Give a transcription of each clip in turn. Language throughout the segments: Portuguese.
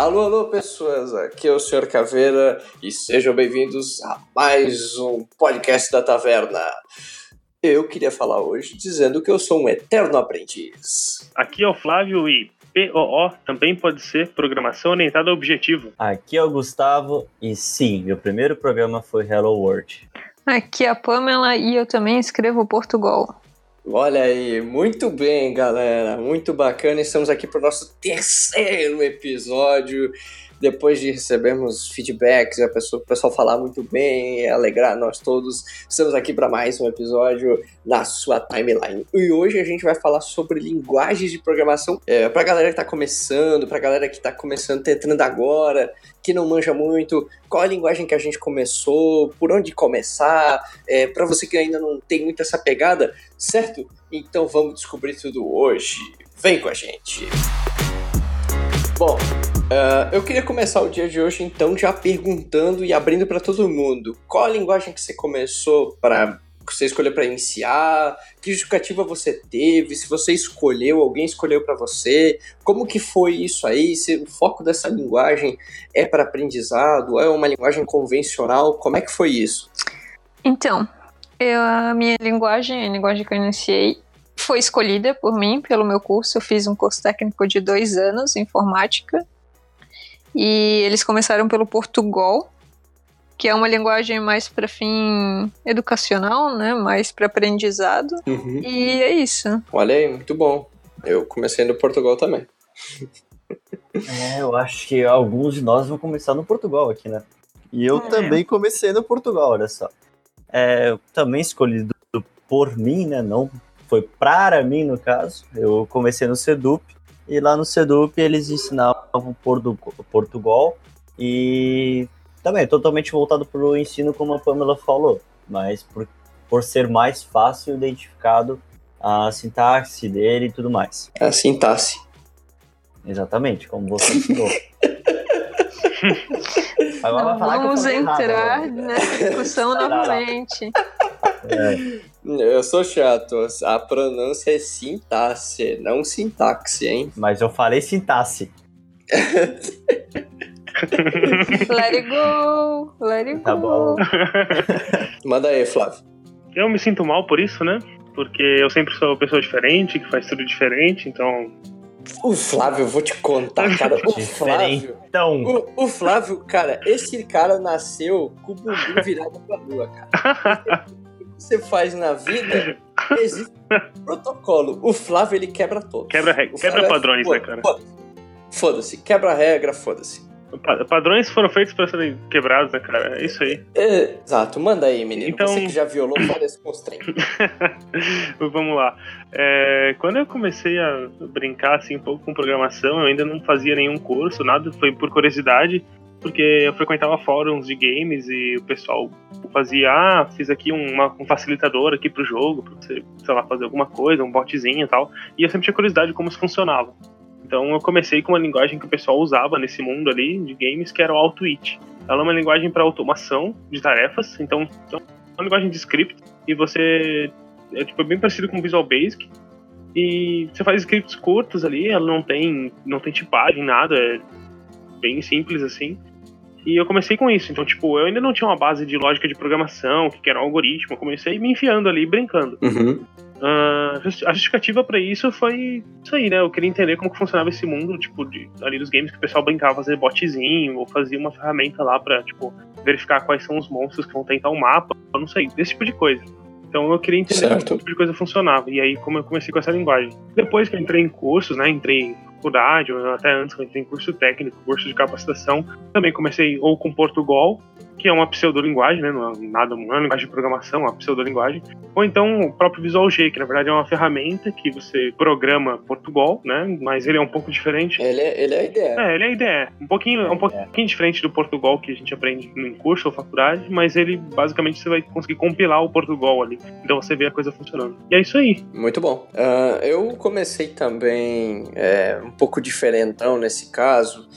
Alô, alô, pessoas, aqui é o Sr. Caveira e sejam bem-vindos a mais um podcast da Taverna. Eu queria falar hoje dizendo que eu sou um eterno aprendiz. Aqui é o Flávio e POO também pode ser Programação Orientada ao Objetivo. Aqui é o Gustavo e sim, meu primeiro programa foi Hello World. Aqui é a Pamela e eu também escrevo Portugal. Olha aí, muito bem, galera, muito bacana. Estamos aqui para o nosso terceiro episódio. Depois de recebermos feedbacks, a pessoa, o pessoal falar muito bem, alegrar nós todos, estamos aqui para mais um episódio na sua timeline. E hoje a gente vai falar sobre linguagens de programação é, para galera que está começando, para galera que está começando, tá entrando agora, que não manja muito, qual a linguagem que a gente começou, por onde começar, é, para você que ainda não tem muito essa pegada, certo? Então vamos descobrir tudo hoje. Vem com a gente! Bom, uh, eu queria começar o dia de hoje então já perguntando e abrindo para todo mundo. Qual a linguagem que você começou para você escolheu para iniciar? Que justificativa você teve? Se você escolheu, alguém escolheu para você? Como que foi isso aí? Se o foco dessa linguagem é para aprendizado? É uma linguagem convencional? Como é que foi isso? Então, eu, a minha linguagem, a linguagem que eu iniciei, foi escolhida por mim, pelo meu curso. Eu fiz um curso técnico de dois anos, informática. E eles começaram pelo Portugal, que é uma linguagem mais para fim educacional, né? Mais para aprendizado. Uhum. E é isso. Olha aí, muito bom. Eu comecei no Portugal também. É, eu acho que alguns de nós vão começar no Portugal aqui, né? E eu é. também comecei no Portugal, olha só. É, também escolhido por mim, né? Não foi para mim, no caso. Eu comecei no Sedup, e lá no Sedup eles ensinavam Portugal, e também totalmente voltado para o ensino, como a Pamela falou, mas por, por ser mais fácil identificado a sintaxe dele e tudo mais. A sintaxe. Exatamente, como você ensinou. Agora vamos entrar errado, nessa discussão novamente. É. Eu sou chato. A pronúncia é sintaxe, não sintaxe, hein? Mas eu falei sintaxe. let it go, let it tá go. Tá bom. Manda aí, Flávio. Eu me sinto mal por isso, né? Porque eu sempre sou uma pessoa diferente, que faz tudo diferente, então o Flávio, eu vou te contar, cara. O Flávio. Então. O, o, Flávio, cara, esse cara nasceu com o bumbum virado pra lua, cara. você faz na vida, existe um protocolo. O Flávio, ele quebra todos. Quebra, quebra é padrões, né, cara? Foda-se, quebra regra, foda-se. Padrões foram feitos para serem quebrados, né, cara? É isso aí. É, exato, manda aí, menino. Então... Você que já violou várias constrantes. Vamos lá. É, quando eu comecei a brincar assim, um pouco com programação, eu ainda não fazia nenhum curso, nada, foi por curiosidade porque eu frequentava fóruns de games e o pessoal fazia, ah, fiz aqui uma, um facilitador aqui pro jogo, pra você, sei lá, fazer alguma coisa, um botzinho e tal. E eu sempre tinha curiosidade de como isso funcionava. Então eu comecei com uma linguagem que o pessoal usava nesse mundo ali de games, que era o Auto-It. Ela é uma linguagem para automação de tarefas, então é uma linguagem de script e você é tipo bem parecido com o Visual Basic. E você faz scripts curtos ali, ela não tem não tem tipagem, nada, é bem simples assim. E eu comecei com isso. Então, tipo, eu ainda não tinha uma base de lógica de programação, que era um algoritmo. Eu comecei me enfiando ali, brincando. Uhum. Uh, a justificativa para isso foi isso aí, né? Eu queria entender como que funcionava esse mundo, tipo, de, ali dos games que o pessoal brincava fazer botzinho, ou fazia uma ferramenta lá pra, tipo, verificar quais são os monstros que vão tentar o mapa, eu não sei, desse tipo de coisa. Então eu queria entender certo. como esse tipo de coisa funcionava. E aí, como eu comecei com essa linguagem. Depois que eu entrei em cursos, né? Entrei em faculdade, ou até antes, quando entrei em curso técnico, curso de capacitação, também comecei ou com Portugal, que é uma pseudolinguagem, né? Não é nada, não é uma linguagem de programação, é uma pseudolinguagem. Ou então o próprio Visual G, que na verdade é uma ferramenta que você programa Portugal, né? Mas ele é um pouco diferente. Ele é, ele é a ideia. É, ele é a ideia. Um pouquinho, é um pouquinho diferente do Portugal que a gente aprende no curso ou faculdade, mas ele basicamente você vai conseguir compilar o Portugal ali. Então você vê a coisa funcionando. E é isso aí. Muito bom. Uh, eu comecei também é, um pouco diferentão nesse caso.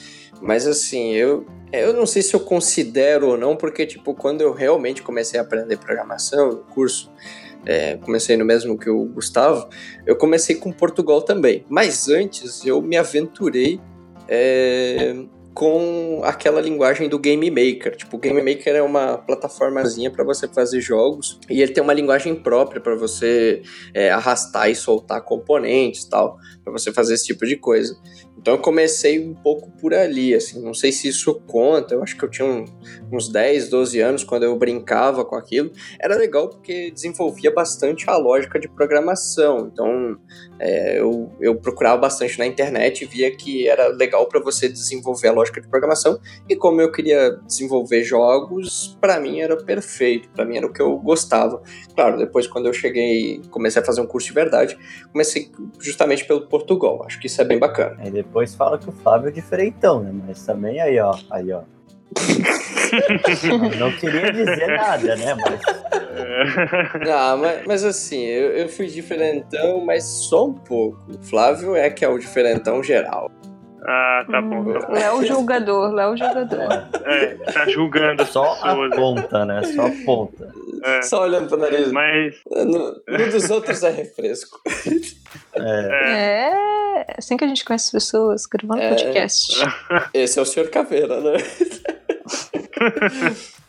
Mas assim, eu, eu não sei se eu considero ou não, porque, tipo, quando eu realmente comecei a aprender programação no curso, é, comecei no mesmo que o Gustavo, eu comecei com Portugal também. Mas antes eu me aventurei é, com aquela linguagem do Game Maker. Tipo, o Game Maker é uma plataformazinha para você fazer jogos e ele tem uma linguagem própria para você é, arrastar e soltar componentes tal, para você fazer esse tipo de coisa. Então eu comecei um pouco por ali, assim, não sei se isso conta, eu acho que eu tinha uns 10, 12 anos quando eu brincava com aquilo. Era legal porque desenvolvia bastante a lógica de programação, então é, eu, eu procurava bastante na internet e via que era legal para você desenvolver a lógica de programação, e como eu queria desenvolver jogos, para mim era perfeito, para mim era o que eu gostava. Claro, depois quando eu cheguei, comecei a fazer um curso de verdade, comecei justamente pelo Portugal, acho que isso é bem bacana. Aí depois fala que o Flávio é diferentão, né? Mas também aí, ó, aí, ó. Não queria dizer nada, né? Mas. Ah, mas, mas assim, eu, eu fui diferentão, mas só um pouco. O Flávio é que é o diferentão geral. Ah, tá bom. Tá bom. Léo julgador, Léo julgador. É, tá julgando Só a pessoas. ponta, né? Só a ponta. É, Só olhando pro nariz. mas No, no dos outros é refresco. É, É assim que a gente conhece as pessoas, gravando É. podcast. Esse é o Sr. Caveira, né?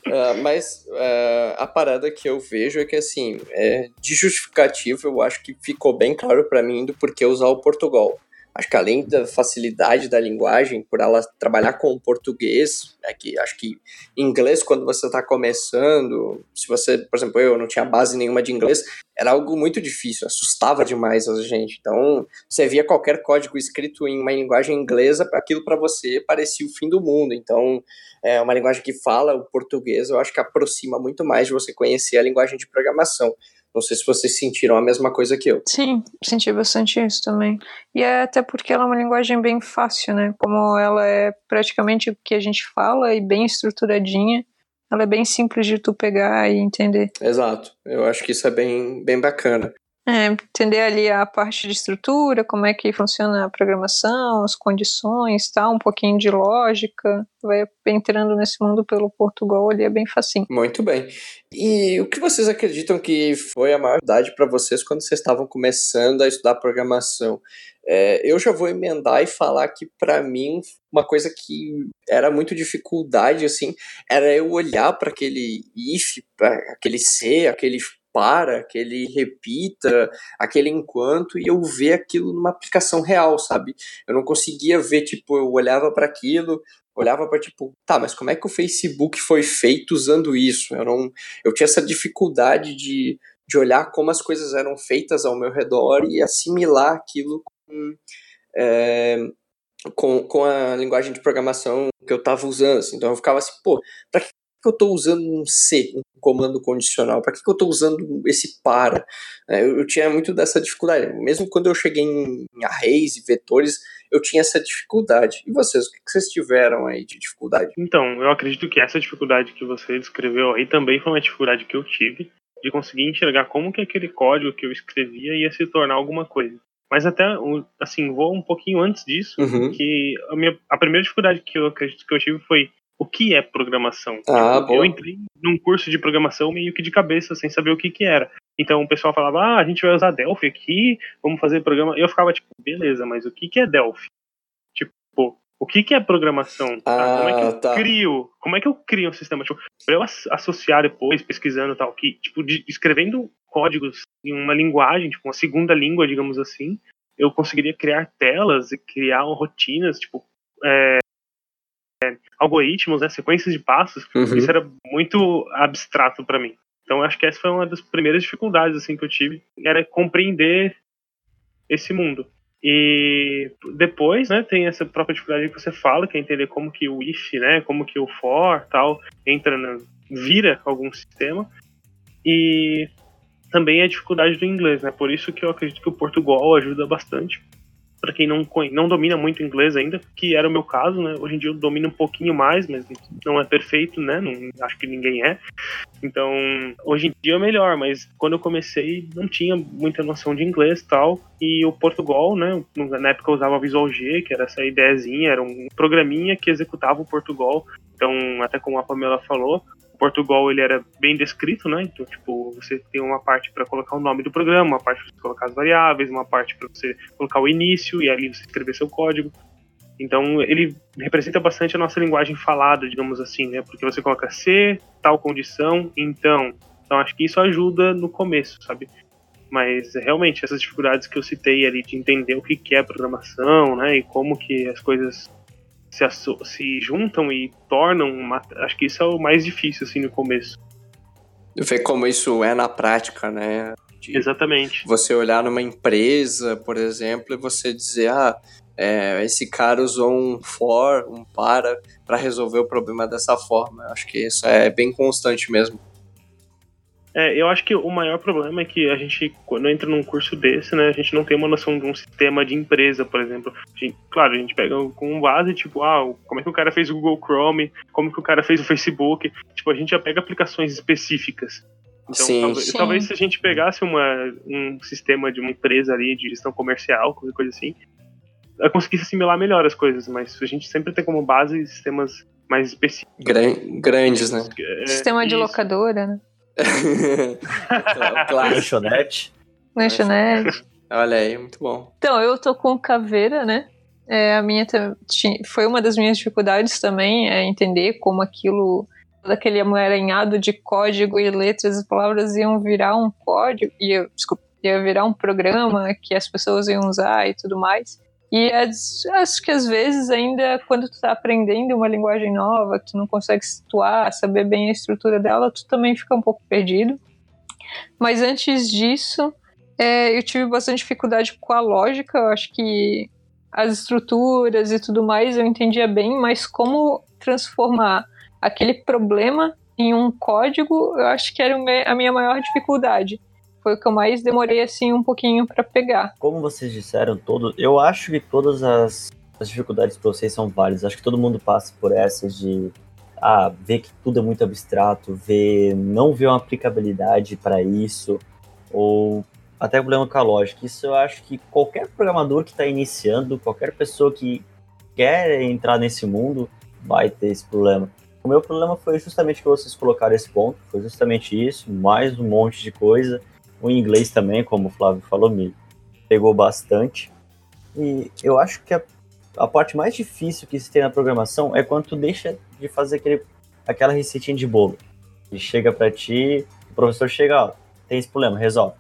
Ah, mas ah, a parada que eu vejo é que, assim, é, de justificativo, eu acho que ficou bem claro pra mim do porquê usar o Portugal. Acho que além da facilidade da linguagem, por ela trabalhar com o português, é que acho que inglês, quando você está começando, se você, por exemplo, eu não tinha base nenhuma de inglês, era algo muito difícil, assustava demais a gente. Então, você via qualquer código escrito em uma linguagem inglesa, aquilo para você parecia o fim do mundo. Então, é uma linguagem que fala o português, eu acho que aproxima muito mais de você conhecer a linguagem de programação. Não sei se vocês sentiram a mesma coisa que eu. Sim, senti bastante isso também. E é até porque ela é uma linguagem bem fácil, né? Como ela é praticamente o que a gente fala e bem estruturadinha, ela é bem simples de tu pegar e entender. Exato. Eu acho que isso é bem, bem bacana. É, entender ali a parte de estrutura, como é que funciona a programação, as condições, tal, um pouquinho de lógica. Vai entrando nesse mundo pelo Portugal ali, é bem facinho. Muito bem. E o que vocês acreditam que foi a maior dificuldade para vocês quando vocês estavam começando a estudar programação? É, eu já vou emendar e falar que para mim uma coisa que era muito dificuldade assim era eu olhar para aquele if, aquele se, aquele para, aquele repita, aquele enquanto e eu ver aquilo numa aplicação real, sabe? Eu não conseguia ver tipo eu olhava para aquilo olhava para tipo, tá, mas como é que o Facebook foi feito usando isso? Eu não, eu tinha essa dificuldade de, de olhar como as coisas eram feitas ao meu redor e assimilar aquilo com, é, com, com a linguagem de programação que eu estava usando. Assim. Então eu ficava assim, pô, que eu estou usando um C, um comando condicional? Para que eu estou usando esse para? Eu, eu, tinha muito dessa dificuldade. Mesmo quando eu cheguei em, em arrays e vetores, eu tinha essa dificuldade. E vocês, o que vocês tiveram aí de dificuldade? Então, eu acredito que essa dificuldade que você descreveu aí também foi uma dificuldade que eu tive de conseguir enxergar como que aquele código que eu escrevia ia se tornar alguma coisa. Mas até, assim, vou um pouquinho antes disso, uhum. que a, minha, a primeira dificuldade que eu acredito que eu tive foi o que é programação. Ah, tipo, eu entrei num curso de programação meio que de cabeça, sem saber o que que era. Então o pessoal falava, ah, a gente vai usar Delphi aqui, vamos fazer programa. Eu ficava tipo, beleza, mas o que que é Delphi? Tipo, o que que é programação? Ah, como é que eu tá. crio? Como é que eu crio um sistema? Tipo, pra eu associar depois, pesquisando tal, que, tipo, de, escrevendo códigos em uma linguagem, tipo, uma segunda língua, digamos assim, eu conseguiria criar telas e criar rotinas, tipo, é, algoritmos, né, sequências de passos. Uhum. Isso era muito abstrato para mim. Então, acho que essa foi uma das primeiras dificuldades assim que eu tive, era compreender esse mundo. E depois, né, tem essa própria dificuldade que você fala, que é entender como que o if, né, como que o for, tal, entra na, vira algum sistema. E também a dificuldade do inglês, né? Por isso que eu acredito que o Portugal ajuda bastante para quem não não domina muito inglês ainda, que era o meu caso, né? Hoje em dia eu domino um pouquinho mais, mas não é perfeito, né? Não, acho que ninguém é. Então, hoje em dia é melhor, mas quando eu comecei não tinha muita noção de inglês tal, e o Portugal, né? Na época eu usava Visual G, que era essa ideiazinha, era um programinha que executava o Portugal. Então, até como a Pamela falou, Portugal ele era bem descrito, né? Então, tipo, você tem uma parte para colocar o nome do programa, uma parte para colocar as variáveis, uma parte para você colocar o início e ali você escrever seu código. Então ele representa bastante a nossa linguagem falada, digamos assim, né? Porque você coloca se, tal condição, então. Então acho que isso ajuda no começo, sabe? Mas realmente essas dificuldades que eu citei ali de entender o que é programação, né? E como que as coisas se, se juntam e tornam uma, acho que isso é o mais difícil assim no começo. Ver como isso é na prática, né? De Exatamente. Você olhar numa empresa, por exemplo, e você dizer, ah, é, esse cara usou um for, um para, para resolver o problema dessa forma. Eu acho que isso é bem constante mesmo. É, eu acho que o maior problema é que a gente, quando entra num curso desse, né, a gente não tem uma noção de um sistema de empresa, por exemplo. Gente, claro, a gente pega com base, tipo, ah, como é que o cara fez o Google Chrome, como que o cara fez o Facebook. Tipo, a gente já pega aplicações específicas. Então, Sim. talvez, Sim. talvez se a gente pegasse uma, um sistema de uma empresa ali, de gestão comercial, qualquer coisa assim, eu conseguisse assimilar melhor as coisas, mas a gente sempre tem como base sistemas mais específicos. Gran- grandes, né? É, Sistema de isso. locadora, né? Clássico. Lanchonete. Lanchonete. Olha aí, muito bom. Então, eu tô com caveira, né? É, a minha foi uma das minhas dificuldades também, é entender como aquilo, todo aquele emaranhado de código e letras e palavras iam virar um código, ia, desculpa, ia virar um programa que as pessoas iam usar e tudo mais. E as- acho que às vezes ainda quando tu tá aprendendo uma linguagem nova, que tu não consegue situar, saber bem a estrutura dela, tu também fica um pouco perdido. Mas antes disso, é, eu tive bastante dificuldade com a lógica. Eu acho que as estruturas e tudo mais eu entendia bem, mas como transformar aquele problema em um código, eu acho que era a minha maior dificuldade. Foi o que eu mais demorei assim um pouquinho para pegar. Como vocês disseram, todo, eu acho que todas as, as dificuldades para vocês são válidas. Acho que todo mundo passa por essas de ah, ver que tudo é muito abstrato, ver não ver uma aplicabilidade para isso, ou até problema com a lógica. Isso eu acho que qualquer programador que está iniciando, qualquer pessoa que quer entrar nesse mundo, vai ter esse problema. O meu problema foi justamente que vocês colocaram esse ponto, foi justamente isso, mais um monte de coisa. O inglês também, como o Flávio falou, me pegou bastante. E eu acho que a, a parte mais difícil que se tem na programação é quando tu deixa de fazer aquele, aquela receitinha de bolo. E chega pra ti, o professor chega, ó, tem esse problema, resolve.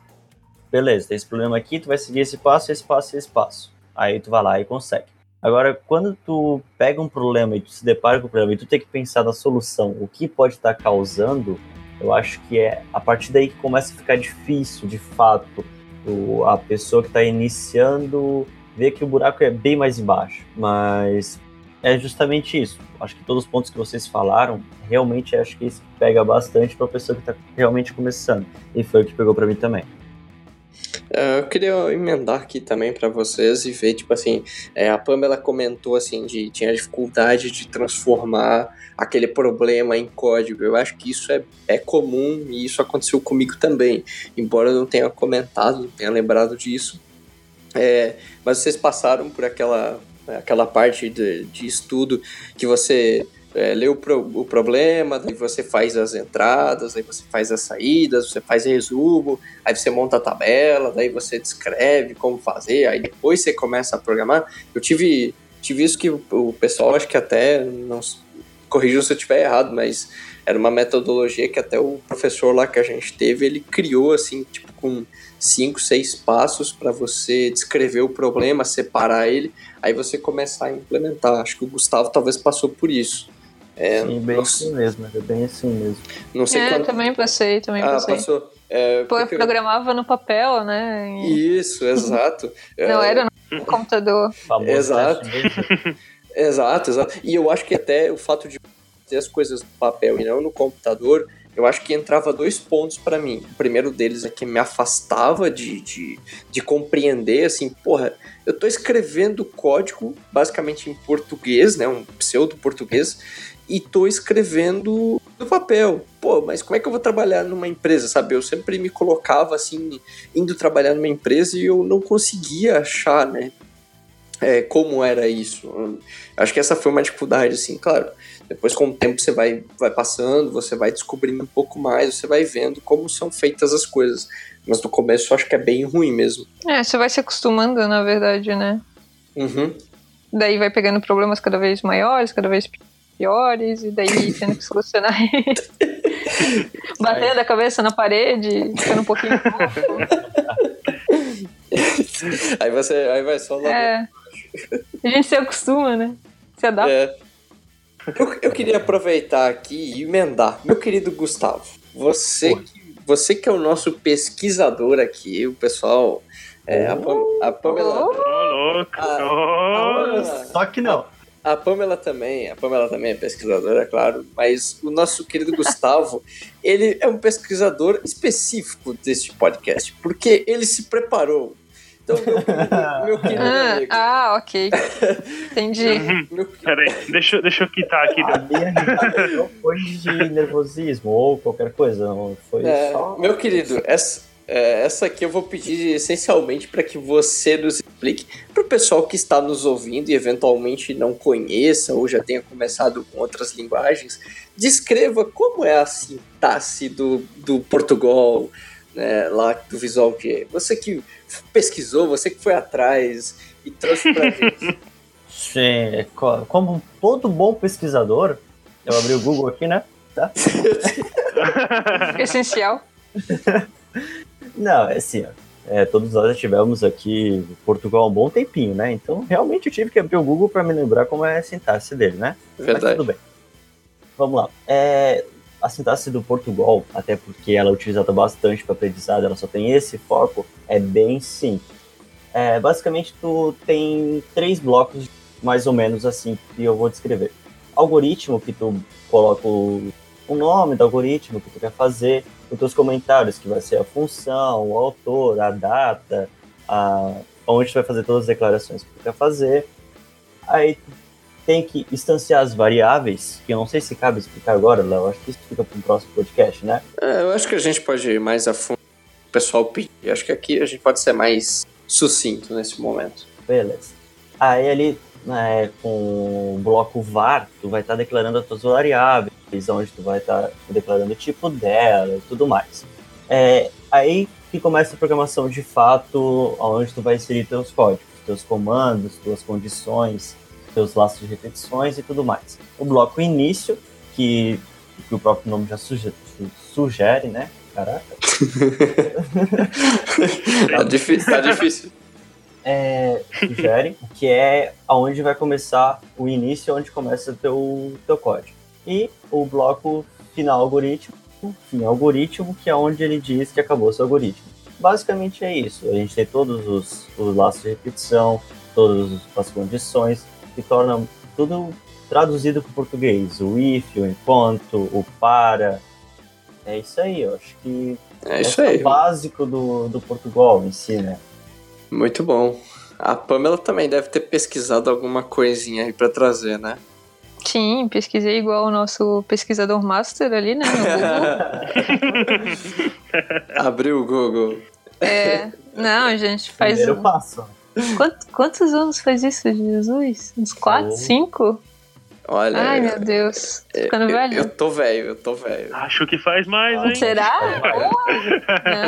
Beleza, tem esse problema aqui, tu vai seguir esse passo, esse passo esse passo. Aí tu vai lá e consegue. Agora, quando tu pega um problema e tu se depara com o problema e tu tem que pensar na solução, o que pode estar causando, eu acho que é a partir daí que começa a ficar difícil, de fato, o, a pessoa que está iniciando ver que o buraco é bem mais embaixo. Mas é justamente isso. Acho que todos os pontos que vocês falaram, realmente acho que isso pega bastante para a pessoa que está realmente começando. E foi o que pegou para mim também. É, Eu queria emendar aqui também para vocês e ver, tipo assim, é, a Pamela comentou assim de tinha dificuldade de transformar aquele problema em código. Eu acho que isso é, é comum e isso aconteceu comigo também, embora eu não tenha comentado, não tenha lembrado disso. É, mas vocês passaram por aquela, aquela parte de, de estudo que você é, lê o, pro, o problema, daí você faz as entradas, aí você faz as saídas, você faz resumo, aí você monta a tabela, daí você descreve como fazer, aí depois você começa a programar. Eu tive, tive isso que o, pessoal, acho que até, não corrijam se eu estiver errado, mas era uma metodologia que até o professor lá que a gente teve, ele criou assim, tipo, com cinco, seis passos para você descrever o problema, separar ele, aí você começar a implementar. Acho que o Gustavo talvez passou por isso. É, Sim, bem assim mesmo, é bem assim mesmo. não sei É, quando... também passei, também Ah, passei. passou. É, Pô, eu porque- programava no papel, né? e Isso, exato. Não É, era no computador. Famoso Exato. Exato, exato. E eu acho que até o fato de fazer as coisas no papel e não no computador, eu acho que entrava dois pontos para mim. O primeiro deles é que me afastava de, de, de compreender, assim, porra, eu tô escrevendo código basicamente em português, né, um pseudo-português, e tô escrevendo no papel. Pô, mas como é que eu vou trabalhar numa empresa, sabe? Eu sempre me colocava, assim, indo trabalhar numa empresa e eu não conseguia achar, né, é, como era isso. Acho que essa foi uma dificuldade, assim, claro. Depois, com o tempo, você vai, vai passando, você vai descobrindo um pouco mais, você vai vendo como são feitas as coisas. Mas no começo, eu acho que é bem ruim mesmo. É, você vai se acostumando, na verdade, né? Uhum. daí vai pegando problemas cada vez maiores, cada vez piores, e daí tendo que solucionar. Batendo a cabeça na parede, ficando um pouquinho. aí você aí vai só lá. É. A gente se acostuma, né? Se adapta. É. Eu, eu queria aproveitar aqui e emendar. Meu querido Gustavo, você que, você que é o nosso pesquisador aqui, o pessoal. É, a, Pam, a Pamela. Ô, louco! A- a Pamela- Só que não. A Pamela também, a Pamela também é pesquisadora, é claro, mas o nosso querido Gustavo, ele é um pesquisador específico deste podcast, porque ele se preparou. Então, meu, meu, meu querido Ah, amigo, ah, ok. Entendi. meu, Peraí, deixa, eu- deixa eu quitar aqui. A minha não foi de nervosismo ou qualquer coisa, não. Foi é, só. meu querido, essa, é, essa aqui eu vou pedir essencialmente para que você nos explique, para o pessoal que está nos ouvindo e eventualmente não conheça ou já tenha começado com outras linguagens, descreva como é a sintaxe do, do Portugal, né, lá do Visual J. Você que pesquisou, você que foi atrás e trouxe pra gente. Sim, co- como todo bom pesquisador, eu abri o Google aqui, né? Essencial. Não, é assim, ó. É, todos nós já tivemos aqui em Portugal há um bom tempinho, né? Então, realmente eu tive que abrir o Google para me lembrar como é a sintaxe dele, né? Mas Verdade. tudo bem. Vamos lá. É, a sintaxe do Portugal, até porque ela é utilizada bastante para aprendizado, ela só tem esse foco, é bem simples. É, basicamente, tu tem três blocos, mais ou menos assim, que eu vou descrever. Algoritmo, que tu coloca o, o nome do algoritmo que tu quer fazer, os teus comentários, que vai ser a função, o autor, a data, a, onde tu vai fazer todas as declarações que tu quer fazer. Aí tem que instanciar as variáveis, que eu não sei se cabe explicar agora, Léo, acho que isso fica para um próximo podcast, né? É, eu acho que a gente pode ir mais a fundo, o pessoal pedir. Acho que aqui a gente pode ser mais sucinto nesse momento. Beleza. Aí ali, né, com o bloco var, tu vai estar declarando as tuas variáveis, onde tu vai estar declarando o tipo dela e tudo mais. É, aí que começa a programação de fato, onde tu vai inserir teus códigos, teus comandos, tuas condições, teus laços de repetições e tudo mais. O bloco início, que, que o próprio nome já suge- sugere, né? Caraca. tá difícil, tá difícil. É, sugere, que é aonde vai começar o início, onde começa o teu, teu código. E o bloco final algoritmo, fim algoritmo, que é onde ele diz que acabou seu algoritmo. Basicamente é isso. A gente tem todos os, os laços de repetição, todas as condições, que tornam tudo traduzido para o português. O if, o enquanto, o para. É isso aí, eu acho que É isso esse é aí. o básico do, do Portugal em si, né? Muito bom. A Pamela também deve ter pesquisado alguma coisinha aí pra trazer, né? Sim, pesquisei igual o nosso pesquisador master ali, né? No Google. Abriu o Google. É, não, gente, faz. Primeiro passo. Quanto- quantos anos faz isso, Jesus? Uns quatro, Oh. cinco? Olha, Ai, meu Deus. Tô ficando eu, velho. eu tô velho, eu tô velho. Acho que faz mais, hein? Será?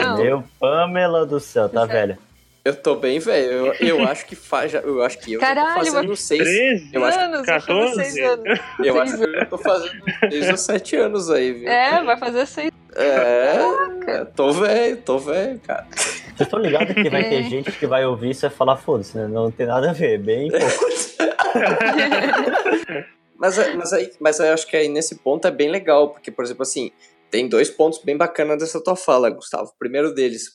Não. Meu Pamela do céu, tá é- velha. Eu tô bem velho. Eu, eu acho que faz. já- Eu acho que eu Caralho, tô fazendo seis. 13? Eu acho que anos, vai fazer 14? seis anos. Eu acho que eu tô fazendo seis ou sete anos aí, viu? É, vai fazer seis. É, tô velho, tô velho, cara. Vocês estão ligados que vai ter É. gente que vai ouvir isso e vai falar, foda-se, né? Não tem nada a ver, bem pouco. Mas, é- mas, aí, mas eu acho que aí nesse ponto é bem legal, porque, por exemplo, assim, tem dois pontos bem bacanas dessa tua fala, Gustavo. O primeiro deles,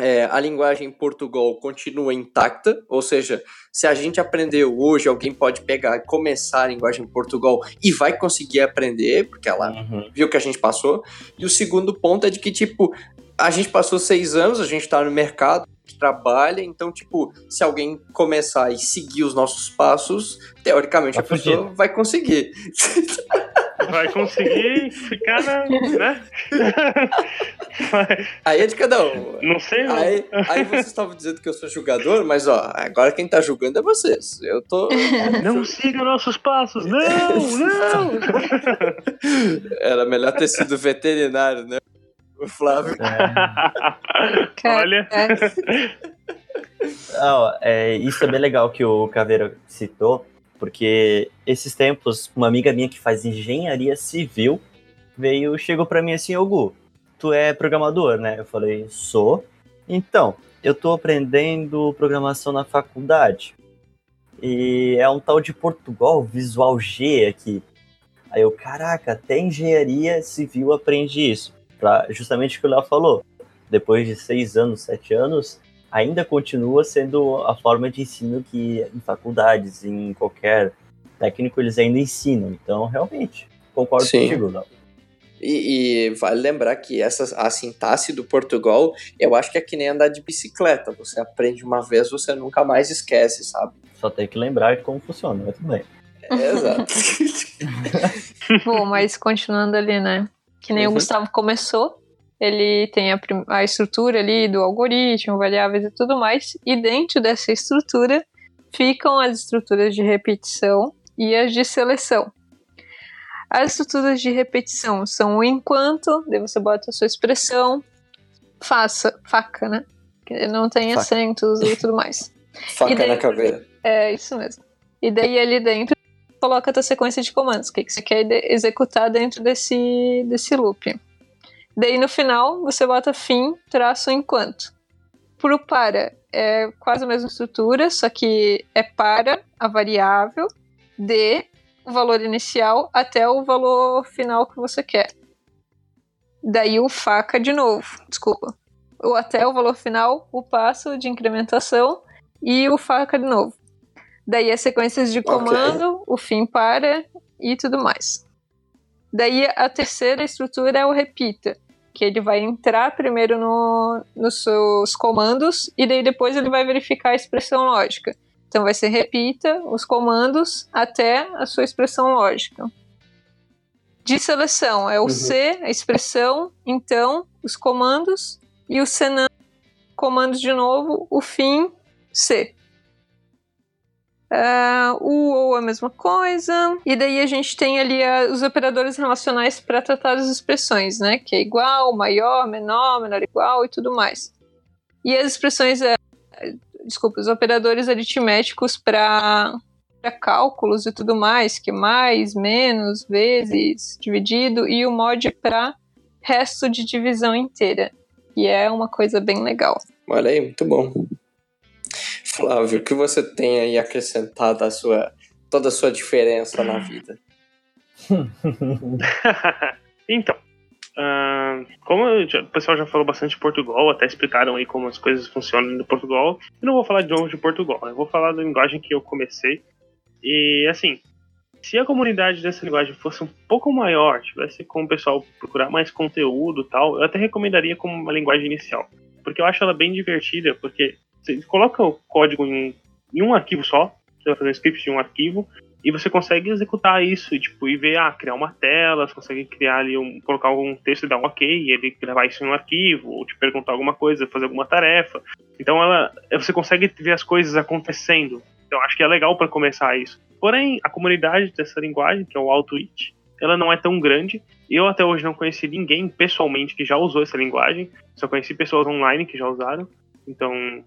é, a linguagem em Portugal continua intacta, ou seja, se a gente aprendeu hoje, alguém pode pegar e começar a linguagem em Portugal e vai conseguir aprender, porque ela Uhum. viu que a gente passou. E o segundo ponto é de que, tipo, a gente passou seis anos, a gente tá no mercado, a gente trabalha, então, tipo, se alguém começar e seguir os nossos passos, teoricamente a pessoa vai conseguir. Vai conseguir ficar na. né? Aí é de cada um. Não sei, não. Aí, aí vocês estavam dizendo que eu sou julgador, mas ó, agora quem tá julgando é vocês. Eu tô. Não siga nossos passos. Não, não. Era melhor ter sido veterinário, né? O Flávio. É, Olha, é. Ah, é, isso é bem legal que o Caveira citou, porque esses tempos, uma amiga minha que faz engenharia civil veio, chegou para mim assim, ô Gu, tu é programador, né? Eu falei, sou. Então, eu tô aprendendo programação na faculdade. E é um tal de Portugal Visual G aqui. Aí eu, caraca, até engenharia civil aprende isso. Pra, justamente o que o Léo falou. Depois de seis anos, sete anos, ainda continua sendo a forma de ensino que em faculdades, em qualquer técnico, eles ainda ensinam. Então, realmente, concordo Sim. contigo, Léo. E, e, vale lembrar que essa, a sintaxe do Portugal, eu acho que é que nem andar de bicicleta. Você aprende uma vez, você nunca mais esquece, sabe? Só tem que lembrar de como funciona, mas tudo bem. É, exato. Bom, mas continuando ali, né? Que nem uhum. o Gustavo começou, ele tem a, a estrutura ali do algoritmo, variáveis e tudo mais, e dentro dessa estrutura ficam as estruturas de repetição e as de seleção. As estruturas de repetição são o enquanto, daí você bota a sua expressão, faça, faca, né? Que não tem faca. acentos e tudo mais. faca daí, na caveira. É, isso mesmo. E daí ali dentro coloca a tua sequência de comandos, o que, que você quer executar dentro desse, desse loop. Daí no final você bota fim, traço enquanto. Pro para é quase a mesma estrutura, só que é para a variável de o valor inicial até o valor final que você quer. Daí o faca de novo, desculpa. Ou até o valor final, o passo de incrementação e o faca de novo. Daí as sequências de comando, okay. o fim para e tudo mais. Daí a terceira estrutura é o repita, que ele vai entrar primeiro no, nos seus comandos e daí depois ele vai verificar a expressão lógica. Então vai ser repita os comandos até a sua expressão lógica. De seleção é o uhum. C, a expressão, então, os comandos, e o senão, comandos de novo, o fim, C. Uh, o ou a mesma coisa. E daí a gente tem ali uh, os operadores relacionais para tratar as expressões, né? Que é igual, maior, menor, menor igual e tudo mais. E as expressões uh, desculpa, os operadores aritméticos para cálculos e tudo mais, que mais, menos, vezes, dividido, e o mod para resto de divisão inteira, e é uma coisa bem legal. Olha aí, muito bom. Flávio, o que você tem aí acrescentado a sua, toda a sua diferença na vida? então, Uh, como já, o pessoal já falou bastante de Portugal, até explicaram aí como as coisas funcionam no Portugal, eu não vou falar de novo de Portugal, eu vou falar da linguagem que eu comecei. E assim, se a comunidade dessa linguagem fosse um pouco maior, tivesse como o pessoal procurar mais conteúdo tal, eu até recomendaria como uma linguagem inicial. Porque eu acho ela bem divertida, porque você coloca o código em, em um arquivo só, você vai fazer um script de um arquivo, e você consegue executar isso e, tipo, e ver, ah, criar uma tela, você consegue criar ali, um, colocar algum texto e dar um ok, e ele gravar isso em um arquivo, ou te perguntar alguma coisa, fazer alguma tarefa. Então ela, você consegue ver as coisas acontecendo. Então acho que é legal para começar isso. Porém, a comunidade dessa linguagem, que é o AutoIt, ela não é tão grande. Eu até hoje não conheci ninguém pessoalmente que já usou essa linguagem. Só conheci pessoas online que já usaram. Então,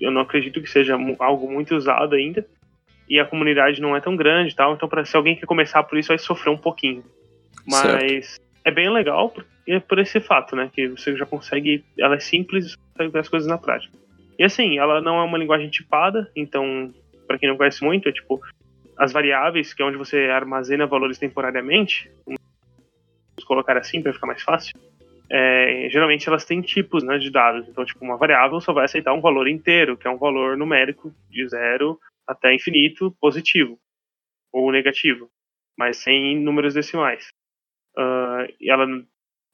eu não acredito que seja algo muito usado ainda e a comunidade não é tão grande tal. Então, para se alguém quer começar por isso, vai sofrer um pouquinho. Mas certo. é bem legal por, por esse fato, né? Que você já consegue. Ela é simples, consegue ver as coisas na prática. E assim, ela não é uma linguagem tipada, então, para quem não conhece muito, é tipo as variáveis, que é onde você armazena valores temporariamente, vamos colocar assim para ficar mais fácil. É, geralmente elas têm tipos né, de dados. Então, tipo, uma variável só vai aceitar um valor inteiro, que é um valor numérico de zero até infinito positivo ou negativo, mas sem números decimais. Uh, ela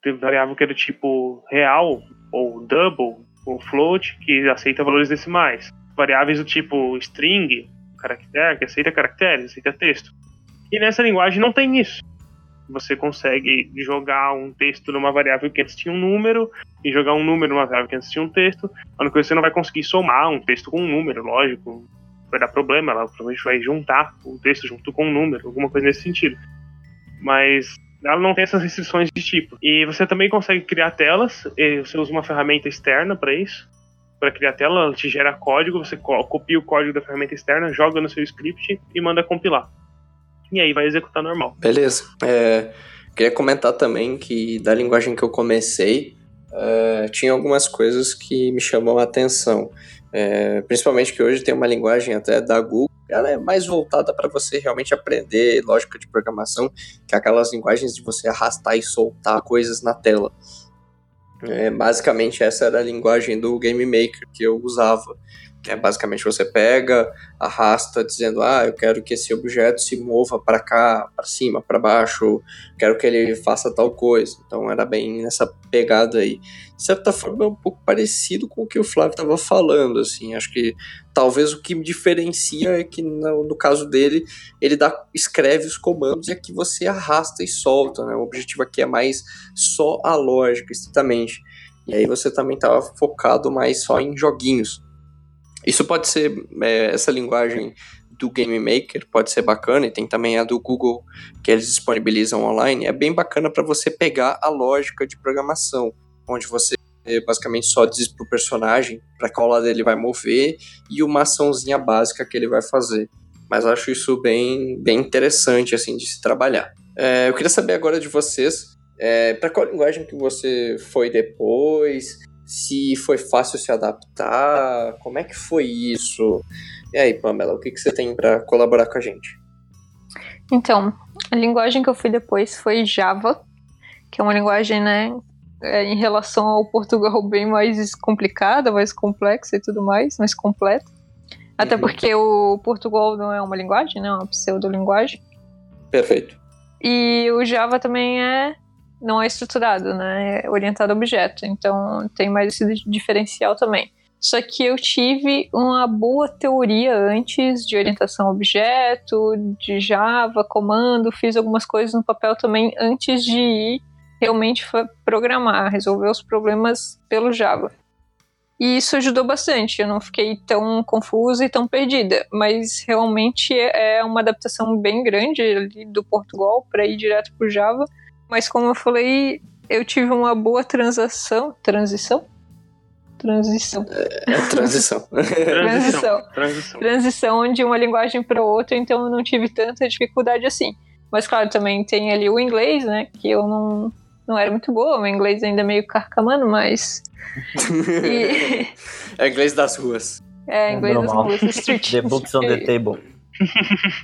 tem variável que é do tipo real ou double ou float que aceita valores decimais. Variáveis do tipo string, caractere, que aceita caracteres, aceita texto. E nessa linguagem não tem isso. Você consegue jogar um texto numa variável que antes tinha um número e jogar um número numa variável que antes tinha um texto. A única coisa você não vai conseguir somar um texto com um número, lógico vai dar problema, ela provavelmente vai juntar o texto junto com o número, alguma coisa nesse sentido. Mas ela não tem essas restrições de tipo. E você também consegue criar telas, você usa uma ferramenta externa para isso, para criar tela, ela te gera código, você copia o código da ferramenta externa, joga no seu script e manda compilar. E aí vai executar normal. Beleza. É, queria comentar também que da linguagem que eu comecei, é, tinha algumas coisas que me chamam a atenção. É, principalmente que hoje tem uma linguagem até da Google, ela é mais voltada para você realmente aprender lógica de programação, que aquelas linguagens de você arrastar e soltar coisas na tela. É, basicamente essa era a linguagem do Game Maker que eu usava. É basicamente você pega, arrasta, dizendo, ah, eu quero que esse objeto se mova para cá, para cima, para baixo, quero que ele faça tal coisa. Então era bem nessa pegada aí. De certa forma é um pouco parecido com o que o Flávio estava falando, assim. Acho que talvez o que me diferencia é que no, no, caso dele ele dá, escreve os comandos e aqui você arrasta e solta, né? O objetivo aqui é mais só a lógica, estritamente. E aí você também estava focado mais só em joguinhos. Isso pode ser, é, essa linguagem do Game Maker pode ser bacana, e tem também a do Google que eles disponibilizam online. É bem bacana para você pegar a lógica de programação, onde você basicamente só diz pro personagem para qual lado ele vai mover e uma açãozinha básica que ele vai fazer. Mas acho isso bem, bem interessante assim de se trabalhar. É, eu queria saber agora de vocês, é, para qual linguagem que você foi depois? Se foi fácil se adaptar, como é que foi isso? E aí, Pamela, o que, que você tem para colaborar com a gente? Então, a linguagem que eu fui depois foi Java, que é uma linguagem, né, é, em relação ao Portugal bem mais complicada, mais complexa e tudo mais, mais completa. Até uhum. porque o Portugal não é uma linguagem, né, é uma pseudo-linguagem. Perfeito. E o Java também é não é estruturado, né? É orientado a objeto. Então tem mais esse diferencial também. Só que eu tive uma boa teoria antes de orientação a objeto, de Java, comando, fiz algumas coisas no papel também antes de ir realmente programar, resolver os problemas pelo Java. E isso ajudou bastante, eu não fiquei tão confusa e tão perdida, mas realmente é uma adaptação bem grande do Portugal para ir direto para o Java mas como eu falei, eu tive uma boa transação. Transição? Transição. É, é transição. transição. transição. Transição de uma linguagem para outra, então eu não tive tanta dificuldade assim. Mas claro, também tem ali o inglês, né? Que eu não, não era muito boa, meu inglês ainda é meio carcamano, mas. e... É inglês das ruas. É, inglês é das ruas. Street. The books on the table.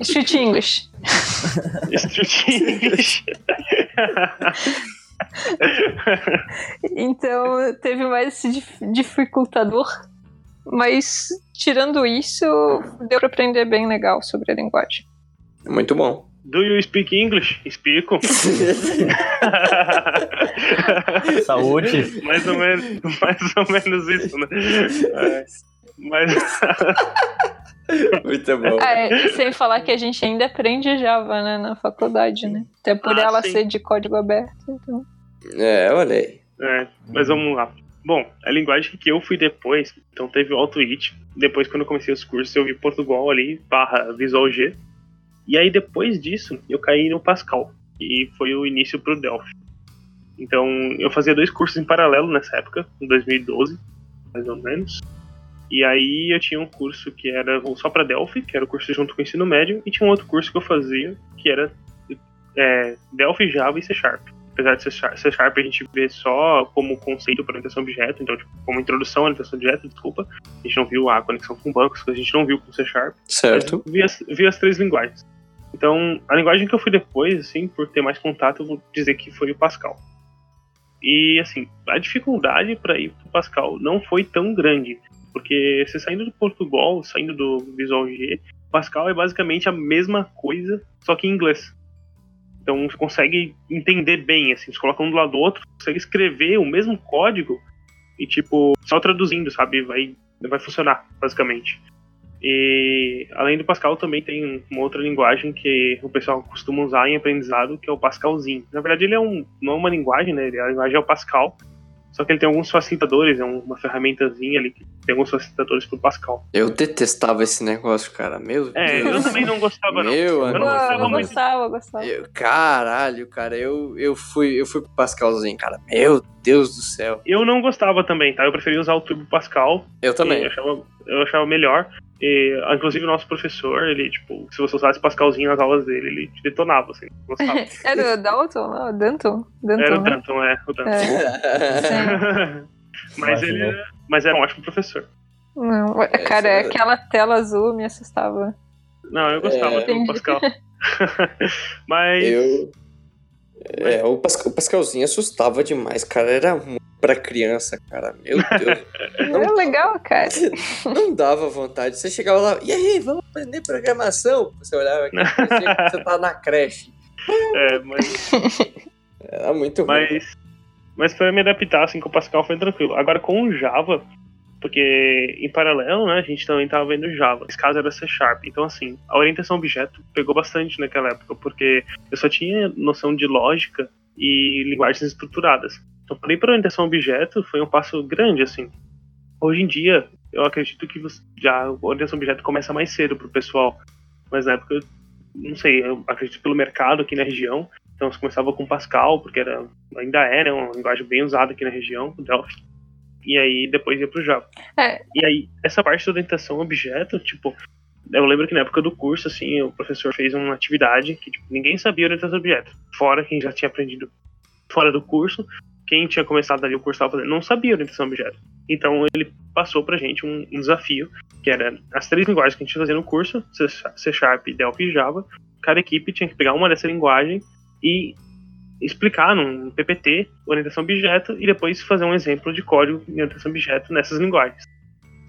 Street English. Street English. então teve mais esse dificultador. Mas tirando isso, deu para aprender bem legal sobre a linguagem. Muito bom. Do you speak English? Explico. Saúde. mais ou menos, mais ou menos isso, né? É, mas Muito bom. É, sem falar que a gente ainda aprende Java né, na faculdade, né? Até por ah, ela sim. ser de código aberto. Então. É, olha aí. É, mas vamos lá. Bom, a linguagem que eu fui depois, então teve o AutoIT. Depois, quando eu comecei os cursos, eu vi Portugal ali, barra Visual G. E aí, depois disso, eu caí no Pascal. E foi o início pro Delphi. Então, eu fazia dois cursos em paralelo nessa época, em 2012, mais ou menos. E aí eu tinha um curso que era só para Delphi, que era o curso junto com o ensino médio, e tinha um outro curso que eu fazia, que era é, Delphi, Java e C Sharp. Apesar de C Sharp, C Sharp a gente vê só como conceito para orientação objeto, então tipo, como introdução à orientação objeto, desculpa, a gente não viu a conexão com bancos, que a gente não viu com C Sharp. Certo. Vi as, vi as três linguagens. Então, a linguagem que eu fui depois, assim, por ter mais contato, eu vou dizer que foi o Pascal. E, assim, a dificuldade para ir para o Pascal não foi tão grande. Porque você saindo do Portugal, saindo do Visual G, Pascal é basicamente a mesma coisa, só que em inglês. Então você consegue entender bem, assim, você coloca um do lado do outro, consegue escrever o mesmo código e, tipo, só traduzindo, sabe? Vai, vai funcionar, basicamente. E além do Pascal, também tem uma outra linguagem que o pessoal costuma usar em aprendizado, que é o Pascalzinho. Na verdade, ele é um, não é uma linguagem, né? A linguagem é o Pascal, Só que ele tem alguns facilitadores, é uma ferramentazinha ali que tem alguns facilitadores pro Pascal. Eu detestava esse negócio, cara. Meu É, Deus. eu também não gostava, não. Meu Eu não gostava eu muito. gostava, eu gostava. Eu- caralho, cara, eu, eu fui eu fui pro Pascalzinho, cara. Meu Deus do céu. Eu não gostava também, tá? Eu preferia usar o Turbo Pascal. Eu Eu também. achava, eu achava melhor. E, ah, inclusive o nosso professor, ele, tipo, se você usasse Pascalzinho nas aulas dele, ele te detonava, assim. Gostava. Era o Dalton, não? O Danton? Danton, Era o né? Danton, é, o Danton. É. mas Imagina. ele era, mas era um ótimo professor. Não, cara, Essa- aquela tela azul me assustava. Não, eu gostava É. do. Pascal. mas Eu. É, o, Pascal, o Pascalzinho assustava demais, cara. Era muito pra criança, cara. Meu Deus. É legal, cara. Não dava vontade. Você chegava lá, e aí, vamos aprender programação? Você olhava aqui, você tá na creche. é, mas Era muito ruim. Mas, mas pra me adaptar assim com o Pascal foi tranquilo. Agora com o Java, porque em paralelo, né, a gente também tava vendo Java. Esse caso era C Sharp. Então, assim, a orientação objeto pegou bastante naquela época, porque eu só tinha noção de lógica e linguagens estruturadas. Então, para ir para orientação objeto foi um passo grande, assim. Hoje em dia, eu acredito que já a orientação objeto começa mais cedo pro pessoal. Mas na época, não sei, eu acredito pelo mercado aqui na região, então você começava com Pascal, porque era, ainda é né, uma linguagem bem usada aqui na região, o Delphi. E aí depois ia pro Java. É. E aí, essa parte da orientação objeto, tipo, eu lembro que na época do curso, assim, o professor fez uma atividade que tipo, ninguém sabia orientação objeto. Fora quem já tinha aprendido fora do curso, quem tinha começado ali o curso estava fazendo, não sabia orientação objeto. Então ele passou pra gente um, um desafio, que era as três linguagens que a gente ia fazer no curso, C C Sharp, Delphi e Java. Cada equipe tinha que pegar uma dessa linguagem e explicar num PPT orientação objeto e depois fazer um exemplo de código de orientação objeto nessas linguagens.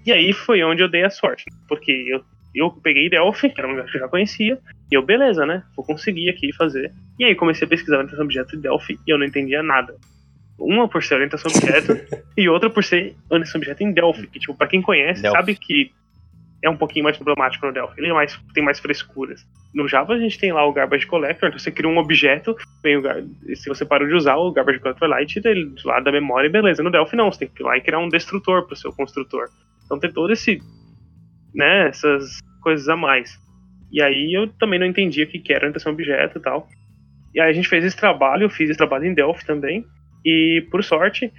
E aí foi onde eu dei a sorte, porque eu, eu peguei Delphi, que era uma linguagem que eu já conhecia, e eu, beleza, né? Vou conseguir aqui fazer. E aí comecei a pesquisar orientação objeto em Delphi e eu não entendia nada. Uma por ser orientação objeto e outra por ser orientação objeto em Delphi, que, tipo, pra quem conhece, Delphi. sabe que é um pouquinho mais problemático no Delphi. Ele é mais, tem mais frescuras. No Java a gente tem lá o Garbage Collector, então você cria um objeto, vem o se você parou de usar, o Garbage Collector lá e tira ele lado da memória e beleza. No Delphi não, você tem que ir lá e criar um destrutor pro seu construtor. Então tem todo esse, né, essas coisas a mais. E aí eu também não entendia o que era orientação a objeto e tal. E aí a gente fez esse trabalho, eu fiz esse trabalho em Delphi também. E por sorte,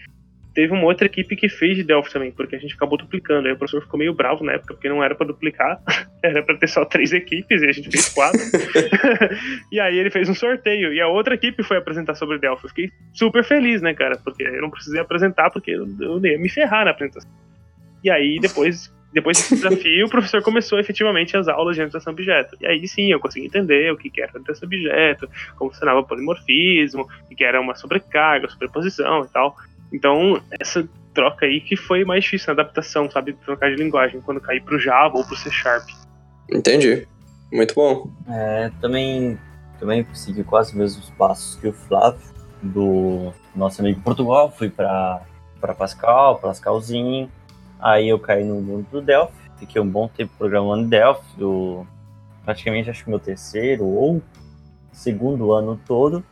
teve uma outra equipe que fez de Delphi também, porque a gente acabou duplicando. Aí o professor ficou meio bravo na época, porque não era pra duplicar, era pra ter só três equipes, e a gente fez quatro. e aí ele fez um sorteio, e a outra equipe foi apresentar sobre Delphi. Eu fiquei super feliz, né, cara? Porque eu não precisei apresentar, porque eu, eu ia me ferrar na apresentação. E aí depois. Depois desse desafio, o professor começou efetivamente as aulas de orientação objeto. E aí sim, eu consegui entender o que era orientação objeto, como funcionava o polimorfismo, o que era uma sobrecarga, sobreposição e tal. Então, essa troca aí que foi mais difícil na adaptação, sabe? Trocar de linguagem, quando cair pro Java ou pro C Sharp. Entendi. Muito bom. É, também, também segui quase os mesmos passos que o Flávio, do nosso amigo Portugal. Fui para Pascal, Pascalzinho. Aí eu caí no mundo do Delphi. Fiquei um bom tempo programando Delphi. Do, praticamente acho que meu terceiro ou segundo ano todo.